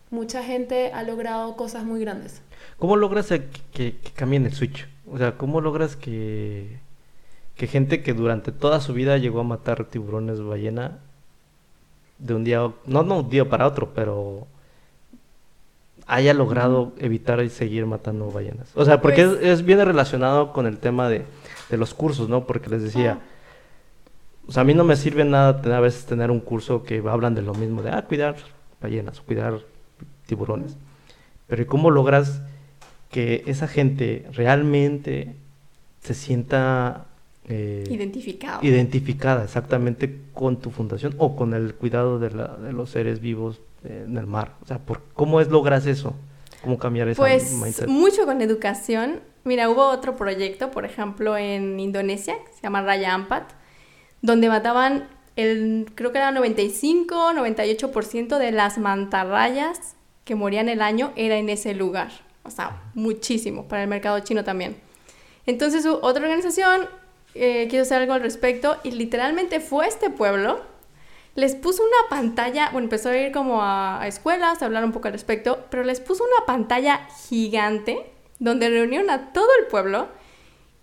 mucha gente ha logrado cosas muy grandes. ¿Cómo logras que, que, cambien el switch? O sea, ¿cómo logras que, que gente que durante toda su vida llegó a matar tiburones ballena de un día, no, no un día para otro, pero haya logrado evitar y seguir matando ballenas. O sea, porque pues es, viene relacionado con el tema de, de, los cursos, ¿no? Porque les decía, o sea, a mí no me sirve nada tener, a veces tener un curso que hablan de lo mismo, de, ah, cuidar ballenas, cuidar tiburones. Pero ¿cómo logras que esa gente realmente se sienta eh, identificada. Identificada exactamente con tu fundación o con el cuidado de, la, de los seres vivos en el mar. O sea, ¿por, ¿cómo es logras eso? ¿Cómo cambiar esa pues, mucho con educación. Mira, hubo otro proyecto, por ejemplo, en Indonesia, que se llama Raya Ampat, donde mataban el, creo que era 95, 98% de las mantarrayas que morían el año era en ese lugar. O sea, muchísimo, para el mercado chino también. Entonces, otra organización eh, quiso hacer algo al respecto y literalmente fue a este pueblo, les puso una pantalla, bueno, empezó a ir como a, escuelas, a hablar un poco al respecto, pero les puso una pantalla gigante donde reunieron a todo el pueblo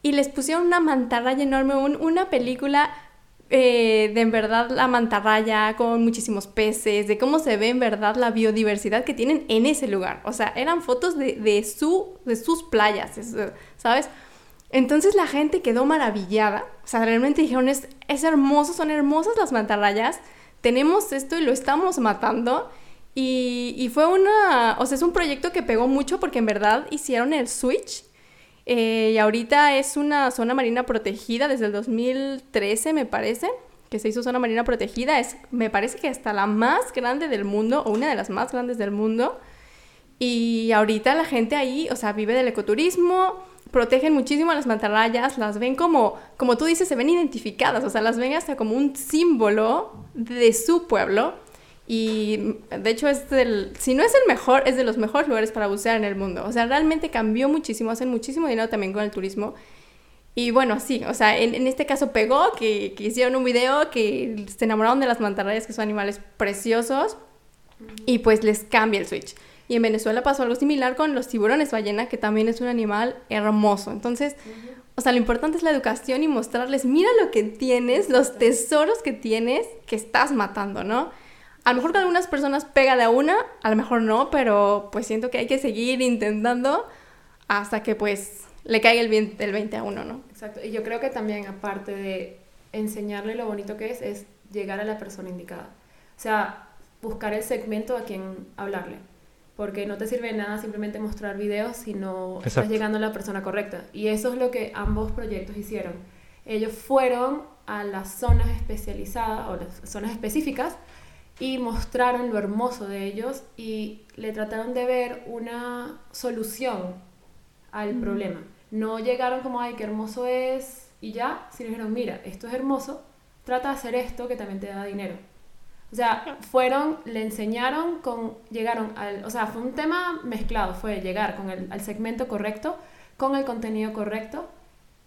y les pusieron una mantarraya enorme, una película eh, de en verdad la mantarraya con muchísimos peces, de cómo se ve en verdad la biodiversidad que tienen en ese lugar. O sea, eran fotos de, de, su, de sus playas, ¿sabes? Entonces la gente quedó maravillada. O sea, realmente dijeron, es, es hermoso, son hermosas las mantarrayas. Tenemos esto y lo estamos matando. Y, y, fue una, o sea, es un proyecto que pegó mucho porque en verdad hicieron el switch. Eh, y ahorita es una zona marina protegida desde el 2013, me parece, que se hizo zona marina protegida. Es, me parece que hasta la más grande del mundo, o una de las más grandes del mundo. Y ahorita la gente ahí, o sea, vive del ecoturismo, protegen muchísimo a las mantarrayas, las ven como, como tú dices, se ven identificadas, o sea, las ven hasta como un símbolo de su pueblo. Y de hecho es del, si no es el mejor, es de los mejores lugares para bucear en el mundo. O sea, realmente cambió muchísimo, hacen muchísimo dinero también con el turismo. Y bueno, sí, o sea, en, en este caso pegó, que, que, hicieron un video, que se enamoraron de las mantarrayas, que son animales preciosos, y pues les cambia el switch. Y en Venezuela pasó algo similar con los tiburones ballena, que también es un animal hermoso. Entonces, o sea, lo importante es la educación y mostrarles, mira lo que tienes, los tesoros que tienes, que estás matando, ¿no? A lo mejor con algunas personas pega de a una, a lo mejor no, pero pues siento que hay que seguir intentando hasta que pues le caiga el, el 20 a uno, ¿no? Exacto. Y yo creo que también, aparte de enseñarle lo bonito que es, es llegar a la persona indicada. O sea, buscar el segmento a quien hablarle porque no te sirve de nada simplemente mostrar videos si no estás llegando a la persona correcta. Y eso es lo que ambos proyectos hicieron. Ellos fueron a las zonas especializadas o las zonas específicas y mostraron lo hermoso de ellos y le trataron de ver una solución al problema. No llegaron como, ay, qué hermoso es y ya, sino dijeron, mira, esto es hermoso, trata de hacer esto que también te da dinero. O sea, fueron, le enseñaron con, llegaron al, o sea, fue un tema mezclado, fue llegar con el, al segmento correcto, con el contenido correcto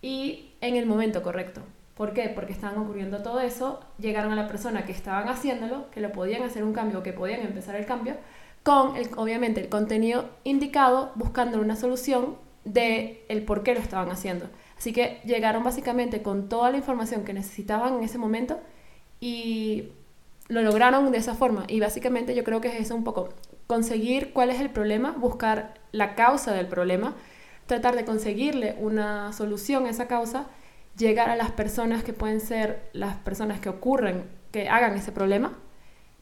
y en el momento correcto. ¿Por qué? Porque estaban ocurriendo todo eso, llegaron a la persona que estaban haciéndolo, que lo podían hacer un cambio, que podían empezar el cambio, con obviamente el contenido indicado, buscando una solución de el por qué lo estaban haciendo. Así que llegaron básicamente con toda la información que necesitaban en ese momento y lo lograron de esa forma. Y básicamente yo creo que es eso un poco, conseguir cuál es el problema, buscar la causa del problema, tratar de conseguirle una solución a esa causa, llegar a las personas que pueden ser las personas que ocurren, que hagan ese problema,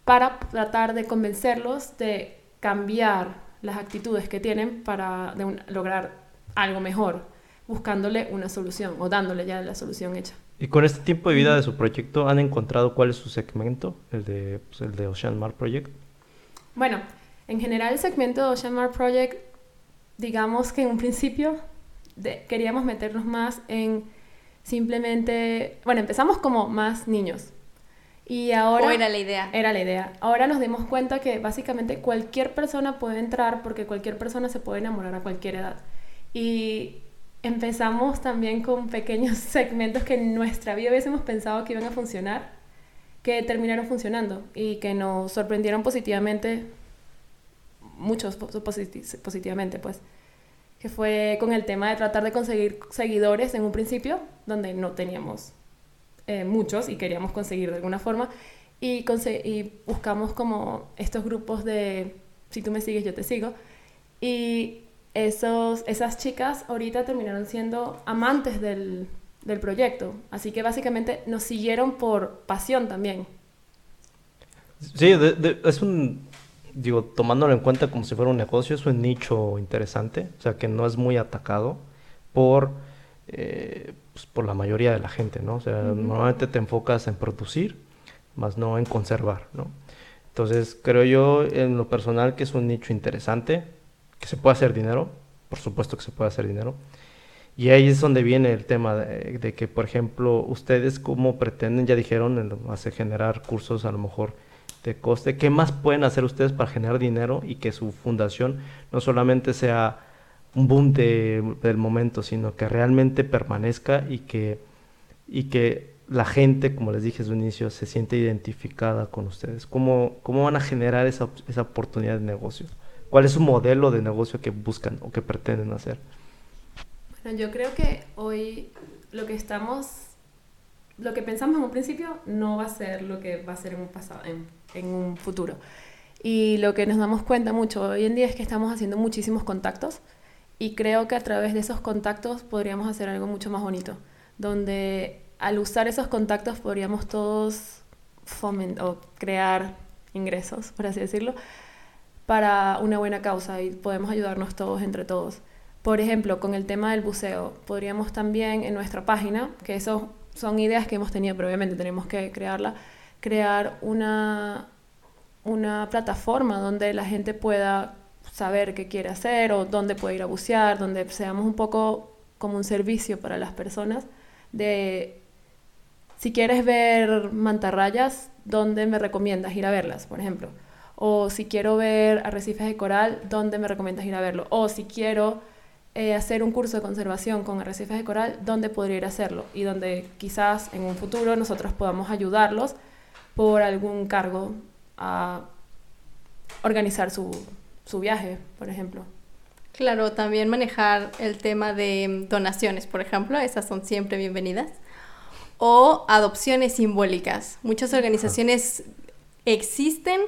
para tratar de convencerlos de cambiar las actitudes que tienen para lograr algo mejor, buscándole una solución o dándole ya la solución hecha. Y con este tiempo de vida de su proyecto, ¿han encontrado cuál es su segmento, el de, pues, el de Ocean Mar Project? Bueno, en general el segmento de Ocean Mar Project, digamos que en un principio queríamos meternos más en simplemente, bueno, empezamos como más niños. Y ahora... ¿O era la idea? Era la idea. Ahora nos dimos cuenta que básicamente cualquier persona puede entrar porque cualquier persona se puede enamorar a cualquier edad. Y empezamos también con pequeños segmentos que en nuestra vida hubiésemos pensado que iban a funcionar, que terminaron funcionando y que nos sorprendieron positivamente, muchos positivamente, pues, que fue con el tema de tratar de conseguir seguidores en un principio, donde no teníamos eh, muchos y queríamos conseguir de alguna forma, y, buscamos como estos grupos de, si tú me sigues, yo te sigo, y esos, esas chicas ahorita terminaron siendo amantes del, del proyecto. Así que básicamente nos siguieron por pasión también. Sí, es un, digo, tomándolo en cuenta como si fuera un negocio, es un nicho interesante, o sea, que no es muy atacado por, eh, pues, por la mayoría de la gente, ¿no? O sea, normalmente te enfocas en producir, más no en conservar, ¿no? Entonces, creo yo en lo personal que es un nicho interesante, que se puede hacer dinero, por supuesto que se puede hacer dinero. Y ahí es donde viene el tema de, que, por ejemplo, ustedes como pretenden, ya dijeron, hacer generar cursos a lo mejor de coste, ¿qué más pueden hacer ustedes para generar dinero y que su fundación no solamente sea un boom del momento, sino que realmente permanezca y que, y que la gente, como les dije desde un inicio, se siente identificada con ustedes? ¿Cómo, cómo van a generar esa, esa oportunidad de negocio? ¿Cuál es su modelo de negocio que buscan o que pretenden hacer? Bueno, yo creo que hoy lo que estamos, lo que pensamos en un principio no va a ser lo que va a ser en un pasado, en un futuro. Y lo que nos damos cuenta mucho hoy en día es que estamos haciendo muchísimos contactos y creo que a través de esos contactos podríamos hacer algo mucho más bonito, donde al usar esos contactos podríamos todos fomentar o crear ingresos, por así decirlo, para una buena causa y podemos ayudarnos todos entre todos. Por ejemplo, con el tema del buceo, podríamos también en nuestra página, que eso son ideas que hemos tenido, pero obviamente tenemos que crearla, crear una, una plataforma donde la gente pueda saber qué quiere hacer o dónde puede ir a bucear, donde seamos un poco como un servicio para las personas de si quieres ver mantarrayas, ¿dónde me recomiendas ir a verlas, por ejemplo? O si quiero ver arrecifes de coral, ¿dónde me recomiendas ir a verlo? O si quiero eh, hacer un curso de conservación con arrecifes de coral, ¿dónde podría ir a hacerlo? Y donde quizás en un futuro nosotros podamos ayudarlos por algún cargo a organizar su, su viaje, por ejemplo. Claro, también manejar el tema de donaciones, por ejemplo, esas son siempre bienvenidas. O adopciones simbólicas. Muchas organizaciones existen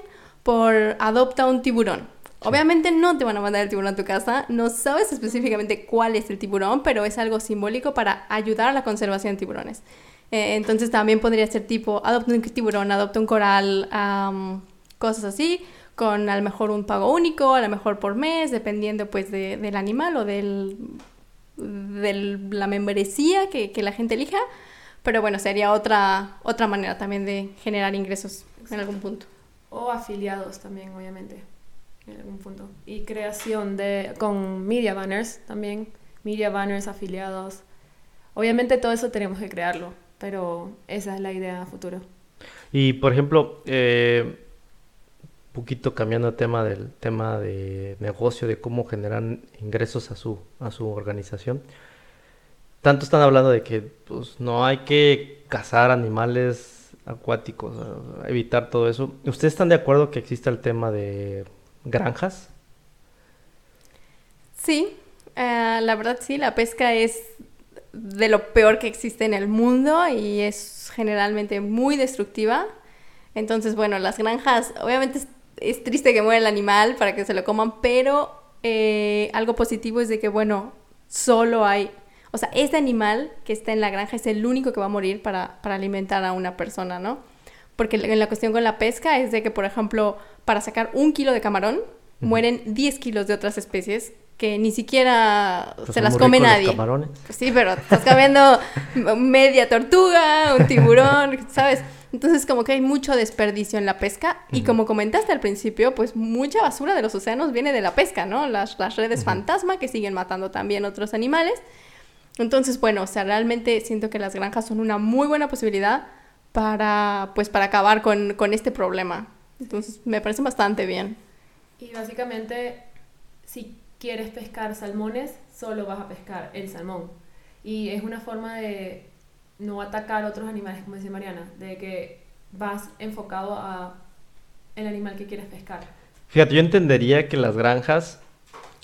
por adopta un tiburón. Obviamente no te van a mandar el tiburón a tu casa, no sabes específicamente cuál es el tiburón, pero es algo simbólico para ayudar a la conservación de tiburones. Eh, entonces también podría ser tipo, adopta un tiburón, adopta un coral, cosas así, con a lo mejor un pago único, a lo mejor por mes, dependiendo pues del animal o del, de la membresía que, que, la gente elija. Pero bueno, sería otra, otra manera también de generar ingresos en algún punto. O afiliados también, obviamente, en algún punto. Y creación de, con media banners también, media banners, afiliados. Obviamente todo eso tenemos que crearlo, pero esa es la idea futuro. Y por ejemplo, eh, poquito cambiando el tema del tema de negocio, de cómo generar ingresos a su, a su organización. Tanto están hablando de que pues, no hay que cazar animales acuáticos, evitar todo eso. ¿Ustedes están de acuerdo que exista el tema de granjas? Sí, eh, la verdad sí, la pesca es de lo peor que existe en el mundo y es generalmente muy destructiva. Entonces, bueno, las granjas, obviamente es, triste que muera el animal para que se lo coman, pero eh, algo positivo es de que, bueno, solo hay, o sea, ese animal que está en la granja es el único que va a morir para, para alimentar a una persona, ¿no? Porque en la cuestión con la pesca es de que, por ejemplo, para sacar un kilo de camarón, mueren 10 kilos de otras especies que ni siquiera Pues se las come ricos los nadie. camarones. Pues sí, pero estás comiendo media tortuga, un tiburón, ¿sabes? Entonces como que hay mucho desperdicio en la pesca y como comentaste al principio, pues mucha basura de los océanos viene de la pesca, ¿no? Las, las redes fantasma que siguen matando también otros animales. Entonces, bueno, o sea, realmente siento que las granjas son una muy buena posibilidad para, pues, para acabar con, con este problema. Entonces, me parece bastante bien. Y básicamente, si quieres pescar salmones, solo vas a pescar el salmón. Y es una forma de no atacar otros animales, como dice Mariana, de que vas enfocado a el animal que quieres pescar. Fíjate, yo entendería que las granjas,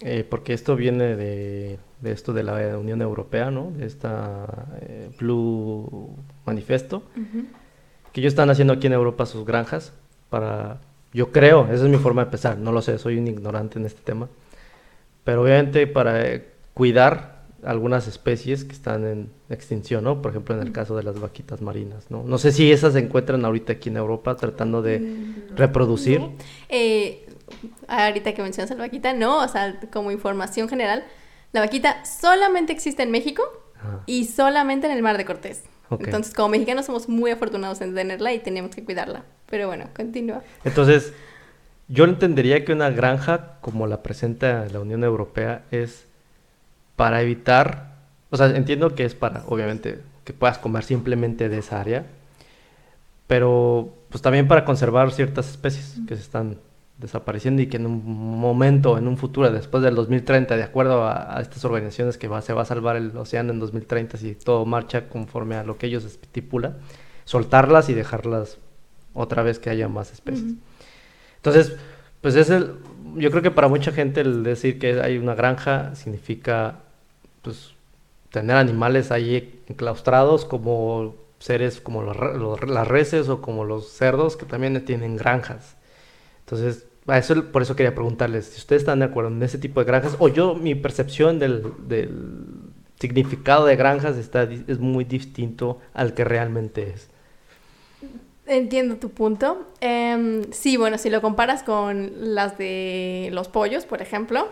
eh, porque esto viene de, de esto de la Unión Europea, ¿no? De esta eh, Blue Manifesto, que ellos están haciendo aquí en Europa sus granjas para, yo creo, esa es mi forma de pensar, no lo sé, soy un ignorante en este tema, pero obviamente para eh, cuidar algunas especies que están en extinción, ¿no? Por ejemplo, en el caso de las vaquitas marinas, ¿no? No sé si esas se encuentran ahorita aquí en Europa tratando de reproducir. No. Eh, ahorita que mencionas a la vaquita, no, o sea, como información general, la vaquita solamente existe en México Ajá. y solamente en el Mar de Cortés. Entonces, como mexicanos somos muy afortunados en tenerla y tenemos que cuidarla. Pero bueno, continúa. Entonces, yo entendería que una granja, como la presenta la Unión Europea, es para evitar, o sea, entiendo que es para, obviamente, que puedas comer simplemente de esa área, pero pues también para conservar ciertas especies que se están desapareciendo y que en un momento, en un futuro, después del 2030, de acuerdo a, estas organizaciones que va, se va a salvar el océano en 2030 si todo marcha conforme a lo que ellos estipulan, soltarlas y dejarlas otra vez que haya más especies. Entonces, pues es el, yo creo que para mucha gente el decir que hay una granja significa, pues, tener animales ahí enclaustrados como seres como las reses o como los cerdos que también tienen granjas. Entonces, a eso, por eso quería preguntarles si ustedes están de acuerdo en ese tipo de granjas o yo, mi percepción del, del significado de granjas está, es muy distinto al que realmente es. Entiendo tu punto. Em, sí, bueno, si lo comparas con las de los pollos, por ejemplo,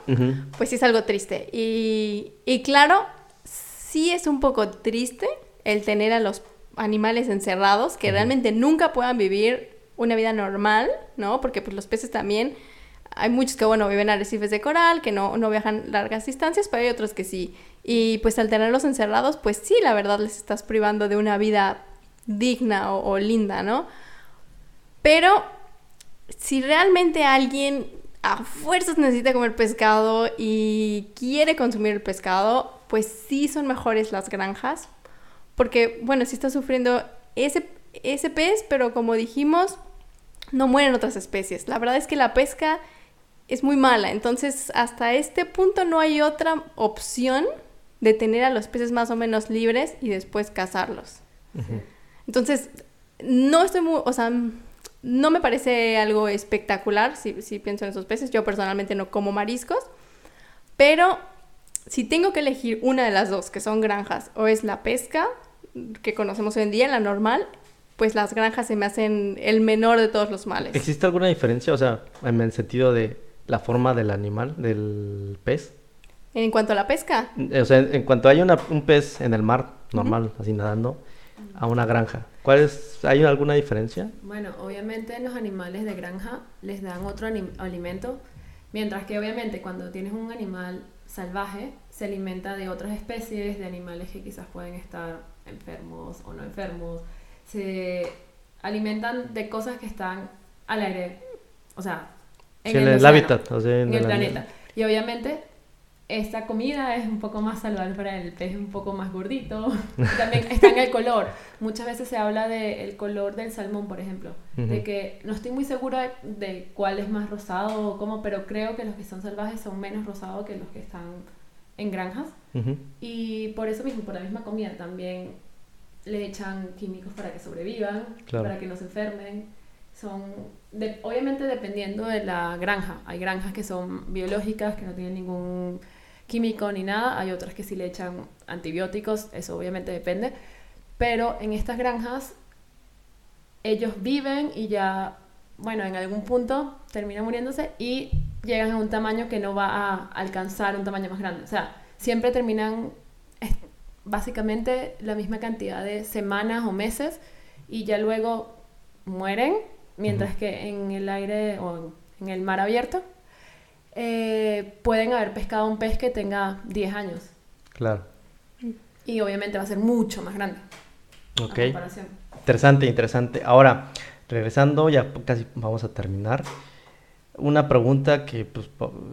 pues sí es algo triste. Y, y claro, sí es un poco triste el tener a los animales encerrados que realmente nunca puedan vivir una vida normal, ¿no? Porque pues los peces también, hay muchos que, bueno, viven en arrecifes de coral, que no, no viajan largas distancias, pero hay otros que sí. Y pues al tenerlos encerrados, pues sí, la verdad les estás privando de una vida digna o, linda, ¿no? Pero si realmente alguien a fuerzas necesita comer pescado y quiere consumir el pescado, pues sí son mejores las granjas. Porque, bueno, sí está sufriendo ese, ese pez, pero como dijimos, no mueren otras especies. La verdad es que la pesca es muy mala. Entonces, hasta este punto no hay otra opción de tener a los peces más o menos libres y después cazarlos. Ujú. Entonces, no estoy muy, o sea, no me parece algo espectacular si, si pienso en esos peces. Yo personalmente no como mariscos, pero si tengo que elegir una de las dos, que son granjas, o es la pesca, que conocemos hoy en día, la normal, pues las granjas se me hacen el menor de todos los males. ¿Existe alguna diferencia, o sea, en el sentido de la forma del animal, del pez? En cuanto a la pesca, O sea, en cuanto hay una- un pez en el mar, normal, así nadando, a una granja, ¿cuál es, ¿hay alguna diferencia? Bueno, obviamente los animales de granja les dan otro alimento, mientras que obviamente cuando tienes un animal salvaje se alimenta de otras especies, de animales que quizás pueden estar enfermos o no enfermos, se alimentan de cosas que están al aire, o sea, Sí, en el océano, hábitat, o sea, en el ani- planeta. Y obviamente esta comida es un poco más saludable para el pez, un poco más gordito. También está en el color. Muchas veces se habla del color del salmón, por ejemplo. De Ujú. que no estoy muy segura de, de cuál es más rosado o cómo, pero creo que los que son salvajes son menos rosados que los que están en granjas. Ujú. Y por eso mismo, por la misma comida, también le echan químicos para que sobrevivan, Claro. para que no se enfermen. Son, de- obviamente dependiendo de la granja. Hay granjas que son biológicas, que no tienen ningún químico ni nada, hay otras que sí le echan antibióticos, eso obviamente depende, pero en estas granjas ellos viven y ya, bueno, en algún punto terminan muriéndose y llegan a un tamaño que no va a alcanzar un tamaño más grande. O sea, siempre terminan básicamente la misma cantidad de semanas o meses y ya luego mueren, mientras que en el aire o en el mar abierto eh, pueden haber pescado un pez que tenga 10 años. Claro. Y obviamente va a ser mucho más grande. Ok. Interesante, interesante. Ahora, regresando, ya casi vamos a terminar. Una pregunta que pues,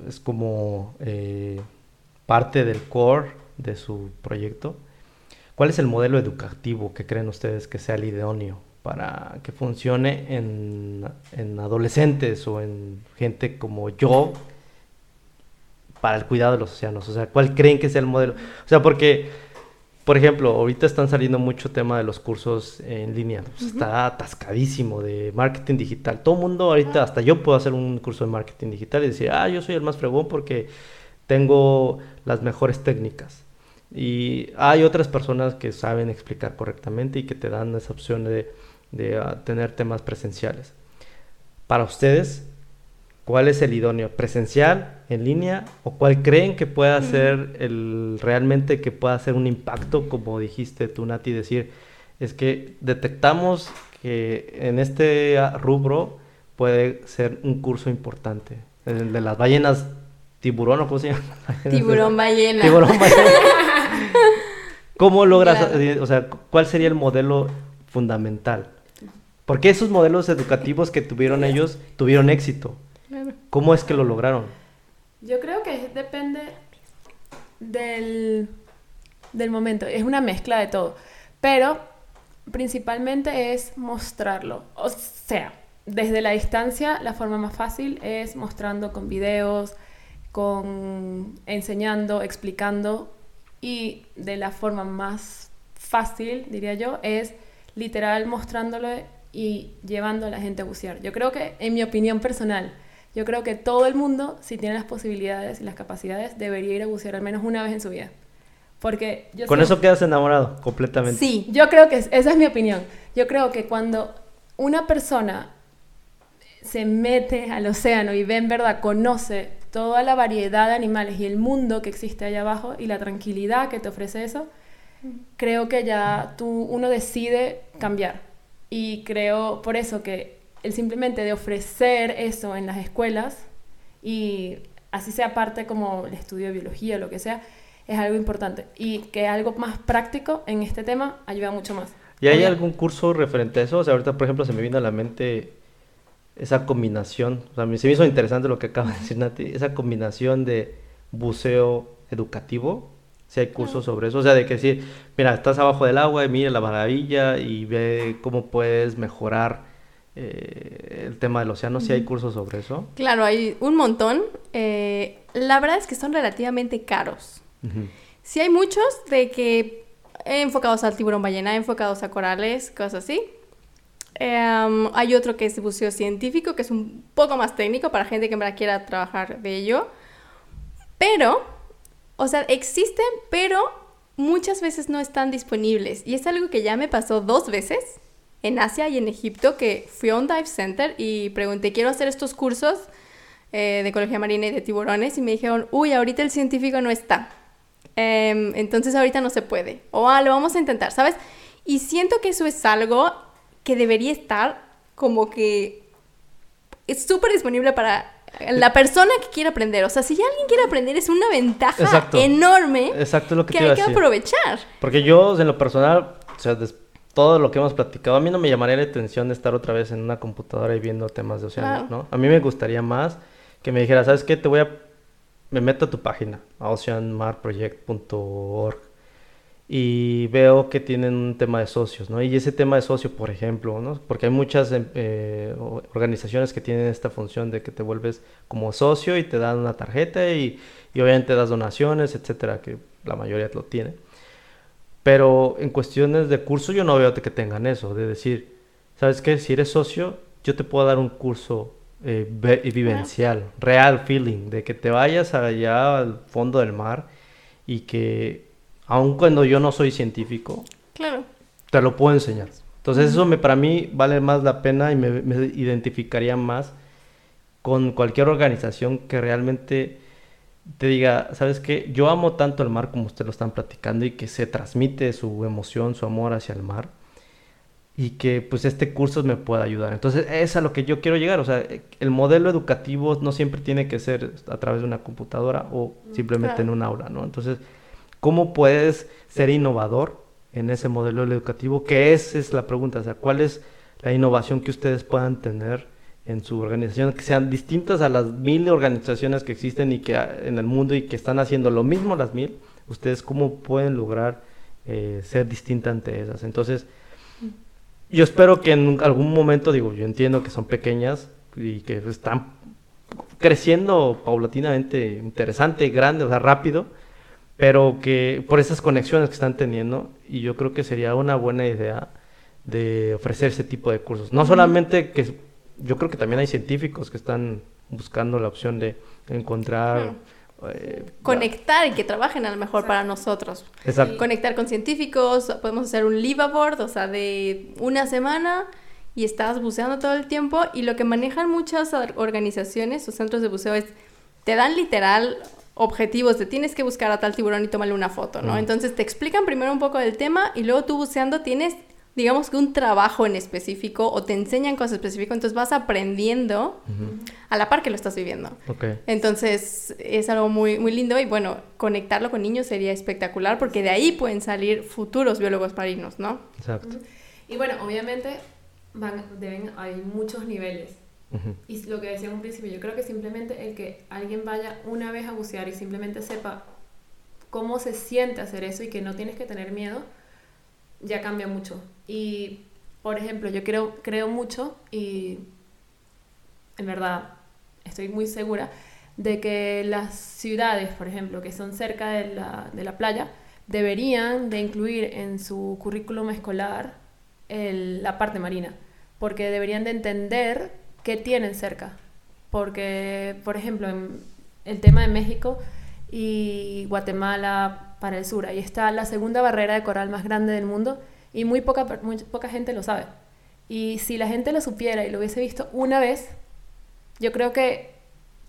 es como eh, parte del core de su proyecto. ¿Cuál es el modelo educativo que creen ustedes que sea el idóneo para que funcione en, en adolescentes o en gente como yo para el cuidado de los océanos? O sea, ¿cuál creen que sea el modelo? O sea, porque, por ejemplo, ahorita están saliendo mucho tema de los cursos en línea. Está atascadísimo de marketing digital. Todo el mundo ahorita, hasta yo puedo hacer un curso de marketing digital y decir, ah, yo soy el más fregón porque tengo las mejores técnicas. Y hay otras personas que saben explicar correctamente y que te dan esa opción de, de ah, tener temas presenciales. Para ustedes, cuál es el idóneo, presencial, en línea, o cuál creen que pueda ser el realmente que pueda hacer un impacto, como dijiste tú, Nati, decir, es que detectamos que en este rubro puede ser un curso importante, el de las ballenas tiburón o cómo se llama? Tiburón ballena. Tiburón ballena. ¿Cómo logras, o sea, cuál sería el modelo fundamental? Porque esos modelos educativos que tuvieron ellos tuvieron éxito. ¿Cómo es que lo lograron? Yo creo que depende del, del momento. Es una mezcla de todo. Pero principalmente es mostrarlo. O sea, desde la distancia, la forma más fácil es mostrando con videos, con enseñando, explicando. Y de la forma más fácil, diría yo, es literal mostrándolo y llevando a la gente a bucear. Yo creo que, en mi opinión personal, yo creo que todo el mundo, si tiene las posibilidades y las capacidades, debería ir a bucear al menos una vez en su vida. Porque yo Con eso quedas enamorado completamente. Sí, yo creo que esa es mi opinión. Yo creo que cuando una persona se mete al océano y ve en verdad, conoce toda la variedad de animales y el mundo que existe allá abajo y la tranquilidad que te ofrece eso, creo que ya tú, uno decide cambiar. Y creo por eso que el simplemente de ofrecer eso en las escuelas y así sea parte como el estudio de biología o lo que sea, es algo importante. Y que algo más práctico en este tema ayuda mucho más. ¿Y hay algún curso referente a eso? O sea, ahorita, por ejemplo, se me vino a la mente esa combinación. O sea, se me hizo interesante lo que acaba de decir Nati. Esa combinación de buceo educativo. Si hay cursos sobre eso. O sea, de que decir, mira, estás abajo del agua y mira la maravilla y ve cómo puedes mejorar eh, el tema del océano, si hay cursos sobre eso. Claro, hay un montón. Eh, la verdad es que son relativamente caros. Si hay muchos de que enfocados al tiburón ballena, enfocados a corales, cosas así. Em, hay otro que es buceo científico, que es un poco más técnico para gente que me quiera trabajar de ello. Pero, o sea, existen, pero muchas veces no están disponibles. Y es algo que ya me pasó dos veces en Asia y en Egipto que fui a un dive center y pregunté, quiero hacer estos cursos eh, de ecología marina y de tiburones y me dijeron, uy, ahorita el científico no está. Em, entonces ahorita no se puede. O ah, lo vamos a intentar, ¿sabes? Y siento que eso es algo que debería estar como que es súper disponible para la persona que quiere aprender. O sea, si alguien quiere aprender es una ventaja enorme Exacto, lo que, hay que aprovechar. Porque yo, en lo personal, o sea, después todo lo que hemos platicado, a mí no me llamaría la atención de estar otra vez en una computadora y viendo temas de océano, ¿no? A mí me gustaría más que me dijera, ¿sabes qué? Te voy a... Me meto a tu página, a oceanmarproject.org y veo que tienen un tema de socios, ¿no? Y ese tema de socio, por ejemplo, ¿no? Porque hay muchas em, eh, organizaciones que tienen esta función de que te vuelves como socio y te dan una tarjeta y, y obviamente das donaciones, etcétera, que la mayoría lo tiene. Pero en cuestiones de curso yo no veo que tengan eso, de decir, ¿sabes qué? Si eres socio, yo te puedo dar un curso eh, vivencial, real feeling, de que te vayas allá al fondo del mar y que, aun cuando yo no soy científico, Claro. te lo puedo enseñar. Entonces eso me, para mí vale más la pena y me, me identificaría más con cualquier organización que realmente te diga, ¿sabes qué? Yo amo tanto el mar como ustedes lo están platicando y que se transmite su emoción, su amor hacia el mar y que pues este curso me pueda ayudar. Entonces es a lo que yo quiero llegar. O sea, el modelo educativo no siempre tiene que ser a través de una computadora o simplemente Claro. en un aula, ¿no? Entonces, ¿cómo puedes ser innovador en ese modelo educativo? Que esa es la pregunta. O sea, ¿cuál es la innovación que ustedes puedan tener en su organización? Que sean distintas a las mil organizaciones que existen y que ah, en el mundo y que están haciendo lo mismo las mil. ¿Ustedes cómo pueden lograr eh, ser distinta ante esas? Entonces, yo espero que en algún momento, digo, yo entiendo que son pequeñas y que están creciendo paulatinamente, interesante, grande, o sea, rápido, pero que por esas conexiones que están teniendo, y yo creo que sería una buena idea de ofrecer ese tipo de cursos. No solamente que, yo creo que también hay científicos que están buscando la opción de encontrar... eh, Conectar y que trabajen a lo mejor para nosotros. Exacto. Conectar con científicos, podemos hacer un liveaboard, o sea, de una semana y estás buceando todo el tiempo y lo que manejan muchas or- organizaciones o centros de buceo es, te dan literal objetivos de tienes que buscar a tal tiburón y tomarle una foto, ¿no? Mm. Entonces te explican primero un poco del tema y luego tú buceando tienes, digamos que un trabajo en específico o te enseñan cosas específicas, entonces vas aprendiendo a la par que lo estás viviendo. Entonces es algo muy, muy lindo y bueno, conectarlo con niños sería espectacular porque de ahí pueden salir futuros biólogos marinos, ¿no? Exacto. Y bueno, obviamente van, deben, hay muchos niveles. Ujú. Y lo que decía en un principio, yo creo que simplemente el que alguien vaya una vez a bucear y simplemente sepa cómo se siente hacer eso y que no tienes que tener miedo, ya cambia mucho. Y, por ejemplo, yo creo, creo mucho y en verdad estoy muy segura de que las ciudades, por ejemplo, que son cerca de la, de la playa, deberían de incluir en su currículum escolar el- la parte marina, porque deberían de entender qué tienen cerca. Porque, por ejemplo, en el tema de México y Guatemala para el sur, ahí está la segunda barrera de coral más grande del mundo y muy poca, poca gente lo sabe. Y si la gente lo supiera y lo hubiese visto una vez, yo creo que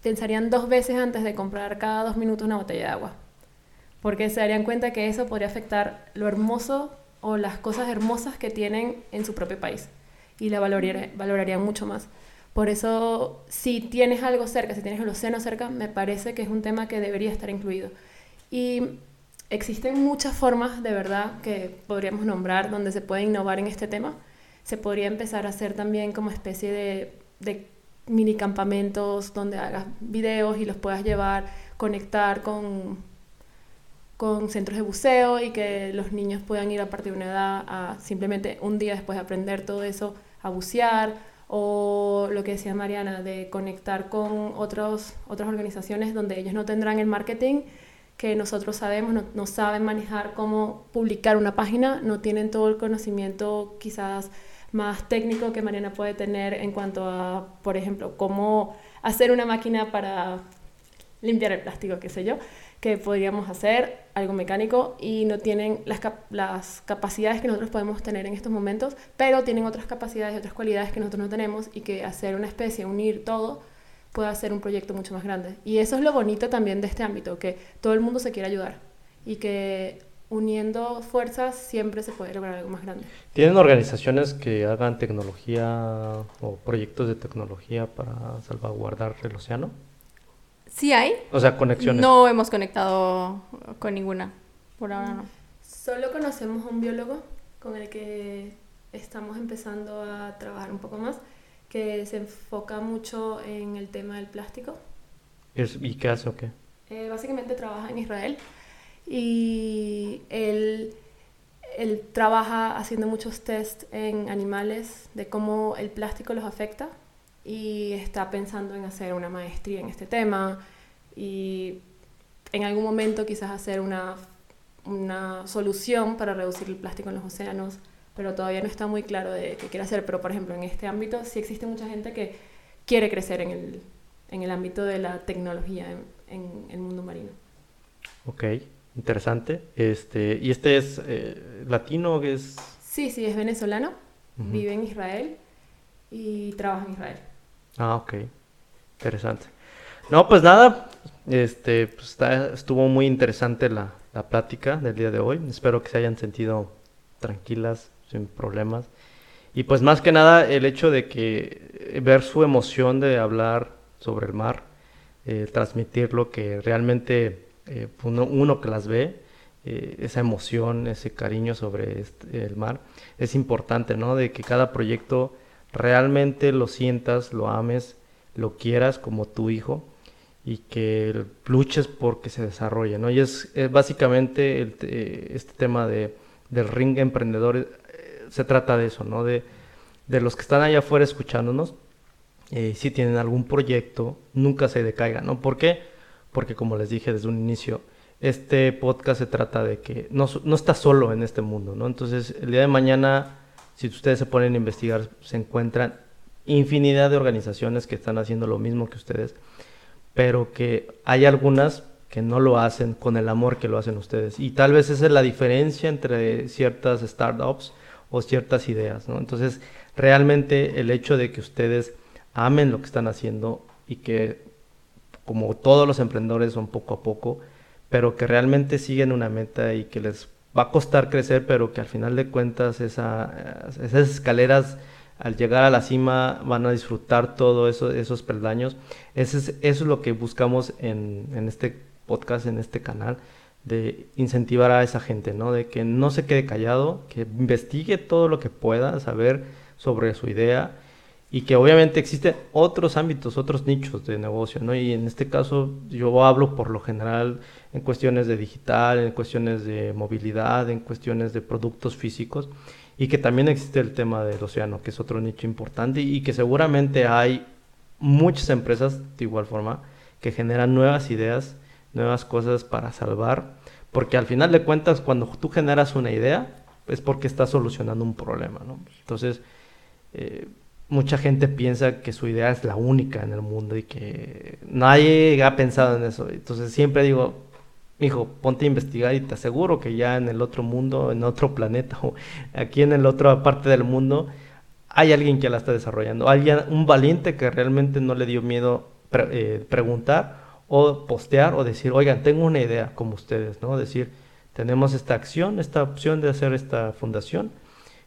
pensarían dos veces antes de comprar cada dos minutos una botella de agua. Porque se darían cuenta que eso podría afectar lo hermoso o las cosas hermosas que tienen en su propio país. Y la valoraría- valorarían mucho más. Por eso, si tienes algo cerca, si tienes el océano cerca, me parece que es un tema que debería estar incluido. Y existen muchas formas, de verdad, que podríamos nombrar donde se puede innovar en este tema. Se podría empezar a hacer también como especie de, de mini campamentos donde hagas videos y los puedas llevar, conectar con, con centros de buceo y que los niños puedan ir a partir de una edad a simplemente un día después de aprender todo eso a bucear o lo que decía Mariana de conectar con otros, otras organizaciones donde ellos no tendrán el marketing que nosotros sabemos, no, no saben manejar cómo publicar una página, no tienen todo el conocimiento quizás más técnico que Mariana puede tener en cuanto a, por ejemplo, cómo hacer una máquina para limpiar el plástico, qué sé yo, que podríamos hacer algo mecánico y no tienen las, cap- las capacidades que nosotros podemos tener en estos momentos, pero tienen otras capacidades y otras cualidades que nosotros no tenemos y que hacer una especie, unir todo, puede hacer un proyecto mucho más grande. Y eso es lo bonito también de este ámbito, que todo el mundo se quiere ayudar y que uniendo fuerzas siempre se puede lograr algo más grande. ¿Tienen organizaciones que hagan tecnología o proyectos de tecnología para salvaguardar el océano? Sí hay. O sea, conexiones. No hemos conectado con ninguna. Por ahora no. Solo conocemos a un biólogo con el que estamos empezando a trabajar un poco más, que se enfoca mucho en el tema del plástico. ¿Y qué hace o qué? Eh, básicamente trabaja en Israel y él, él trabaja haciendo muchos test en animales de cómo el plástico los afecta y está pensando en hacer una maestría en este tema y en algún momento quizás hacer una, una solución para reducir el plástico en los océanos, pero todavía no está muy claro de qué quiere hacer. Pero por ejemplo, en este ámbito sí existe mucha gente que quiere crecer en el, en el ámbito de la tecnología en, en el mundo marino. Ok, interesante. Este, ¿Y este es eh, latino? que es Sí, sí, es venezolano, Ujú. vive en Israel y trabaja en Israel. Ah, ok. Interesante. No, pues nada, este, pues está- estuvo muy interesante la, la plática del día de hoy. Espero que se hayan sentido tranquilas, sin problemas. Y pues más que nada el hecho de que eh, ver su emoción de hablar sobre el mar, eh, transmitir lo que realmente eh, uno, uno que las ve, eh, esa emoción, ese cariño sobre este- el mar, es importante, ¿no? De que cada proyecto realmente lo sientas, lo ames, lo quieras como tu hijo y que luches por que se desarrolle, ¿no? Y es, es básicamente el te- este tema de, del ring emprendedor, eh, se trata de eso, ¿no? De, de los que están allá afuera escuchándonos, eh, si tienen algún proyecto, nunca se decaigan, ¿no? ¿Por qué? Porque como les dije desde un inicio, este podcast se trata de que no, no está solo en este mundo, ¿no? Entonces, el día de mañana, si ustedes se ponen a investigar, se encuentran infinidad de organizaciones que están haciendo lo mismo que ustedes, pero que hay algunas que no lo hacen con el amor que lo hacen ustedes. Y tal vez esa es la diferencia entre ciertas startups o ciertas ideas. Entonces, realmente el hecho de que ustedes amen lo que están haciendo y que, como todos los emprendedores, son poco a poco, pero que realmente siguen una meta y que les va a costar crecer, pero que al final de cuentas esa- esas escaleras al llegar a la cima van a disfrutar todo eso, esos peldaños. Eso es, eso es lo que buscamos en, en este podcast, en este canal, de incentivar a esa gente, ¿no? De que no se quede callado, que investigue todo lo que pueda saber sobre su idea y que obviamente existen otros ámbitos, otros nichos de negocio, ¿no? Y en este caso yo hablo por lo general en cuestiones de digital, en cuestiones de movilidad, en cuestiones de productos físicos y que también existe el tema del océano, que es otro nicho importante y que seguramente hay muchas empresas de igual forma que generan nuevas ideas, nuevas cosas para salvar, porque al final de cuentas cuando tú generas una idea es porque estás solucionando un problema. Entonces, eh, mucha gente piensa que su idea es la única en el mundo y que nadie ha pensado en eso. Entonces siempre digo, hijo, ponte a investigar y te aseguro que ya en el otro mundo, en otro planeta o aquí en la otra parte del mundo, hay alguien que la está desarrollando, alguien, un valiente que realmente no le dio miedo pre- eh, preguntar o postear o decir, oigan, tengo una idea como ustedes, ¿no? Decir, tenemos esta acción, esta opción de hacer esta fundación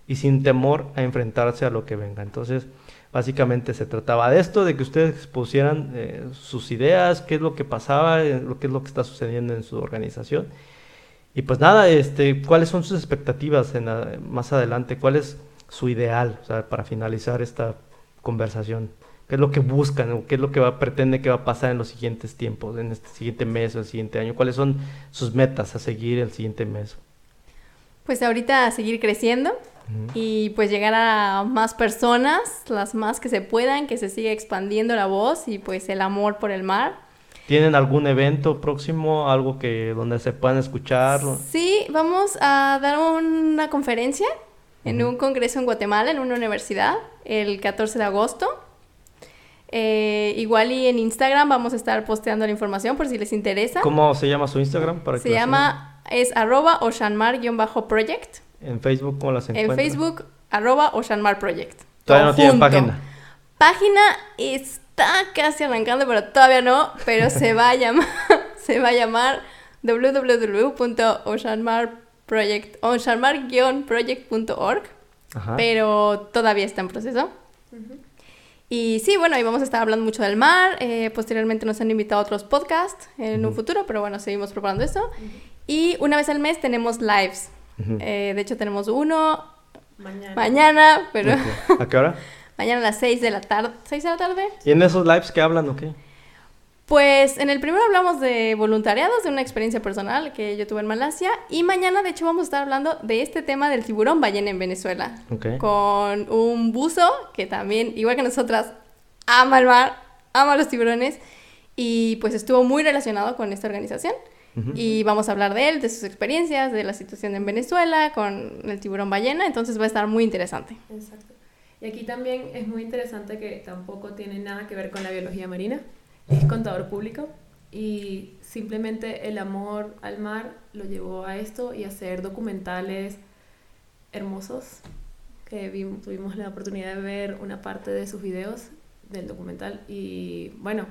y sin temor a enfrentarse a lo que venga. Entonces, básicamente se trataba de esto, de que ustedes expusieran eh, sus ideas, qué es lo que pasaba, eh, lo qué es lo que está sucediendo en su organización. Y pues nada, este, ¿cuáles son sus expectativas en más adelante? ¿Cuál es su ideal para finalizar esta conversación? ¿Qué es lo que buscan o qué es lo que va, pretende que va a pasar en los siguientes tiempos, en este siguiente mes o el siguiente año? ¿Cuáles son sus metas a seguir el siguiente mes? Pues ahorita a seguir creciendo Ujú. y pues llegar a más personas, las más que se puedan, que se siga expandiendo la voz y pues el amor por el mar. ¿Tienen algún evento próximo, algo que donde se puedan escuchar? Sí, vamos a dar una conferencia en un congreso en Guatemala, en una universidad, el 14 de agosto. Eh, igual y en Instagram vamos a estar posteando la información por si les interesa. ¿Cómo se llama su Instagram? Para que Se la llama, es arroba oceanmar-project. sigan? En Facebook, ¿cómo las En encuentran? Facebook, arroba Oceanmar Project. Todavía no tienen página. Página está casi arrancando, pero todavía no. Pero se va a llamar, se va a llamar. Pero todavía está en proceso. Y sí, bueno, ahí vamos a estar hablando mucho del mar. eh, posteriormente nos han invitado a otros podcasts en un futuro, pero bueno, seguimos preparando esto. Y una vez al mes tenemos lives. Eh, de hecho, tenemos uno Mañana. mañana, pero. ¿A qué hora? mañana a las 6 de la tarde. ¿6 de la tarde? ¿Y en esos lives qué hablan o qué? Pues en el primero hablamos de voluntariados, de una experiencia personal que yo tuve en Malasia. Y mañana, de hecho, vamos a estar hablando de este tema del tiburón ballena en Venezuela. Ok. Con un buzo que también, igual que nosotras, ama el mar, ama los tiburones. Y pues estuvo muy relacionado con esta organización. Y vamos a hablar de él, de sus experiencias, de la situación en Venezuela con el tiburón ballena. Entonces va a estar muy interesante. Exacto. Y aquí también es muy interesante que tampoco tiene nada que ver con la biología marina, es contador público y simplemente el amor al mar lo llevó a esto y a hacer documentales hermosos que tuvimos la oportunidad de ver una parte de sus videos del documental y bueno,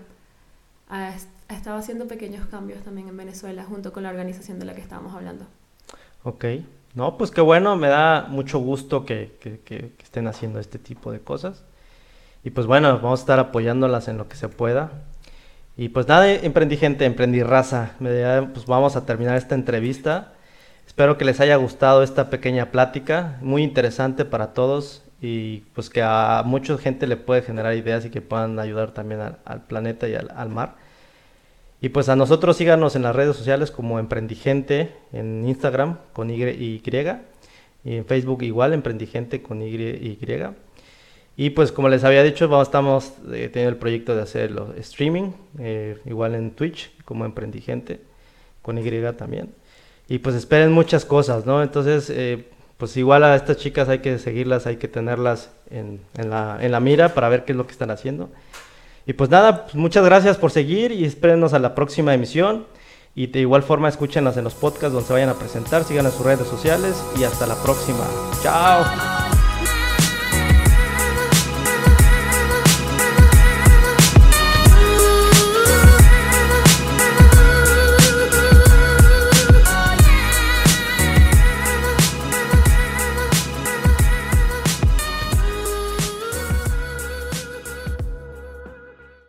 ha, estado haciendo pequeños cambios también en Venezuela junto con la organización de la que estábamos hablando. Ok, no, pues qué bueno, me da mucho gusto que, que, estén haciendo este tipo de cosas. Y pues bueno, vamos a estar apoyándolas en lo que se pueda. Y pues nada, emprendí gente, emprendí raza. Pues vamos a terminar esta entrevista. Espero que les haya gustado esta pequeña plática, muy interesante para todos y pues que a mucha gente le puede generar ideas y que puedan ayudar también al, planeta y al, mar. Y pues a nosotros síganos en las redes sociales como Emprendigente en Instagram con Y, y, y en Facebook igual Emprendigente con Y. y y pues como les había dicho, vamos, estamos eh, teniendo el proyecto de hacerlo streaming, eh, igual en Twitch, como Emprendigente, con Y también. Y pues esperen muchas cosas, ¿no? Entonces, eh, pues igual a estas chicas hay que seguirlas, hay que tenerlas en, en, la, en, la, mira para ver qué es lo que están haciendo. Y pues nada, pues muchas gracias por seguir y espérenos a la próxima emisión. Y de igual forma escúchenos en los podcasts donde se vayan a presentar, sigan en sus redes sociales y hasta la próxima. Chao.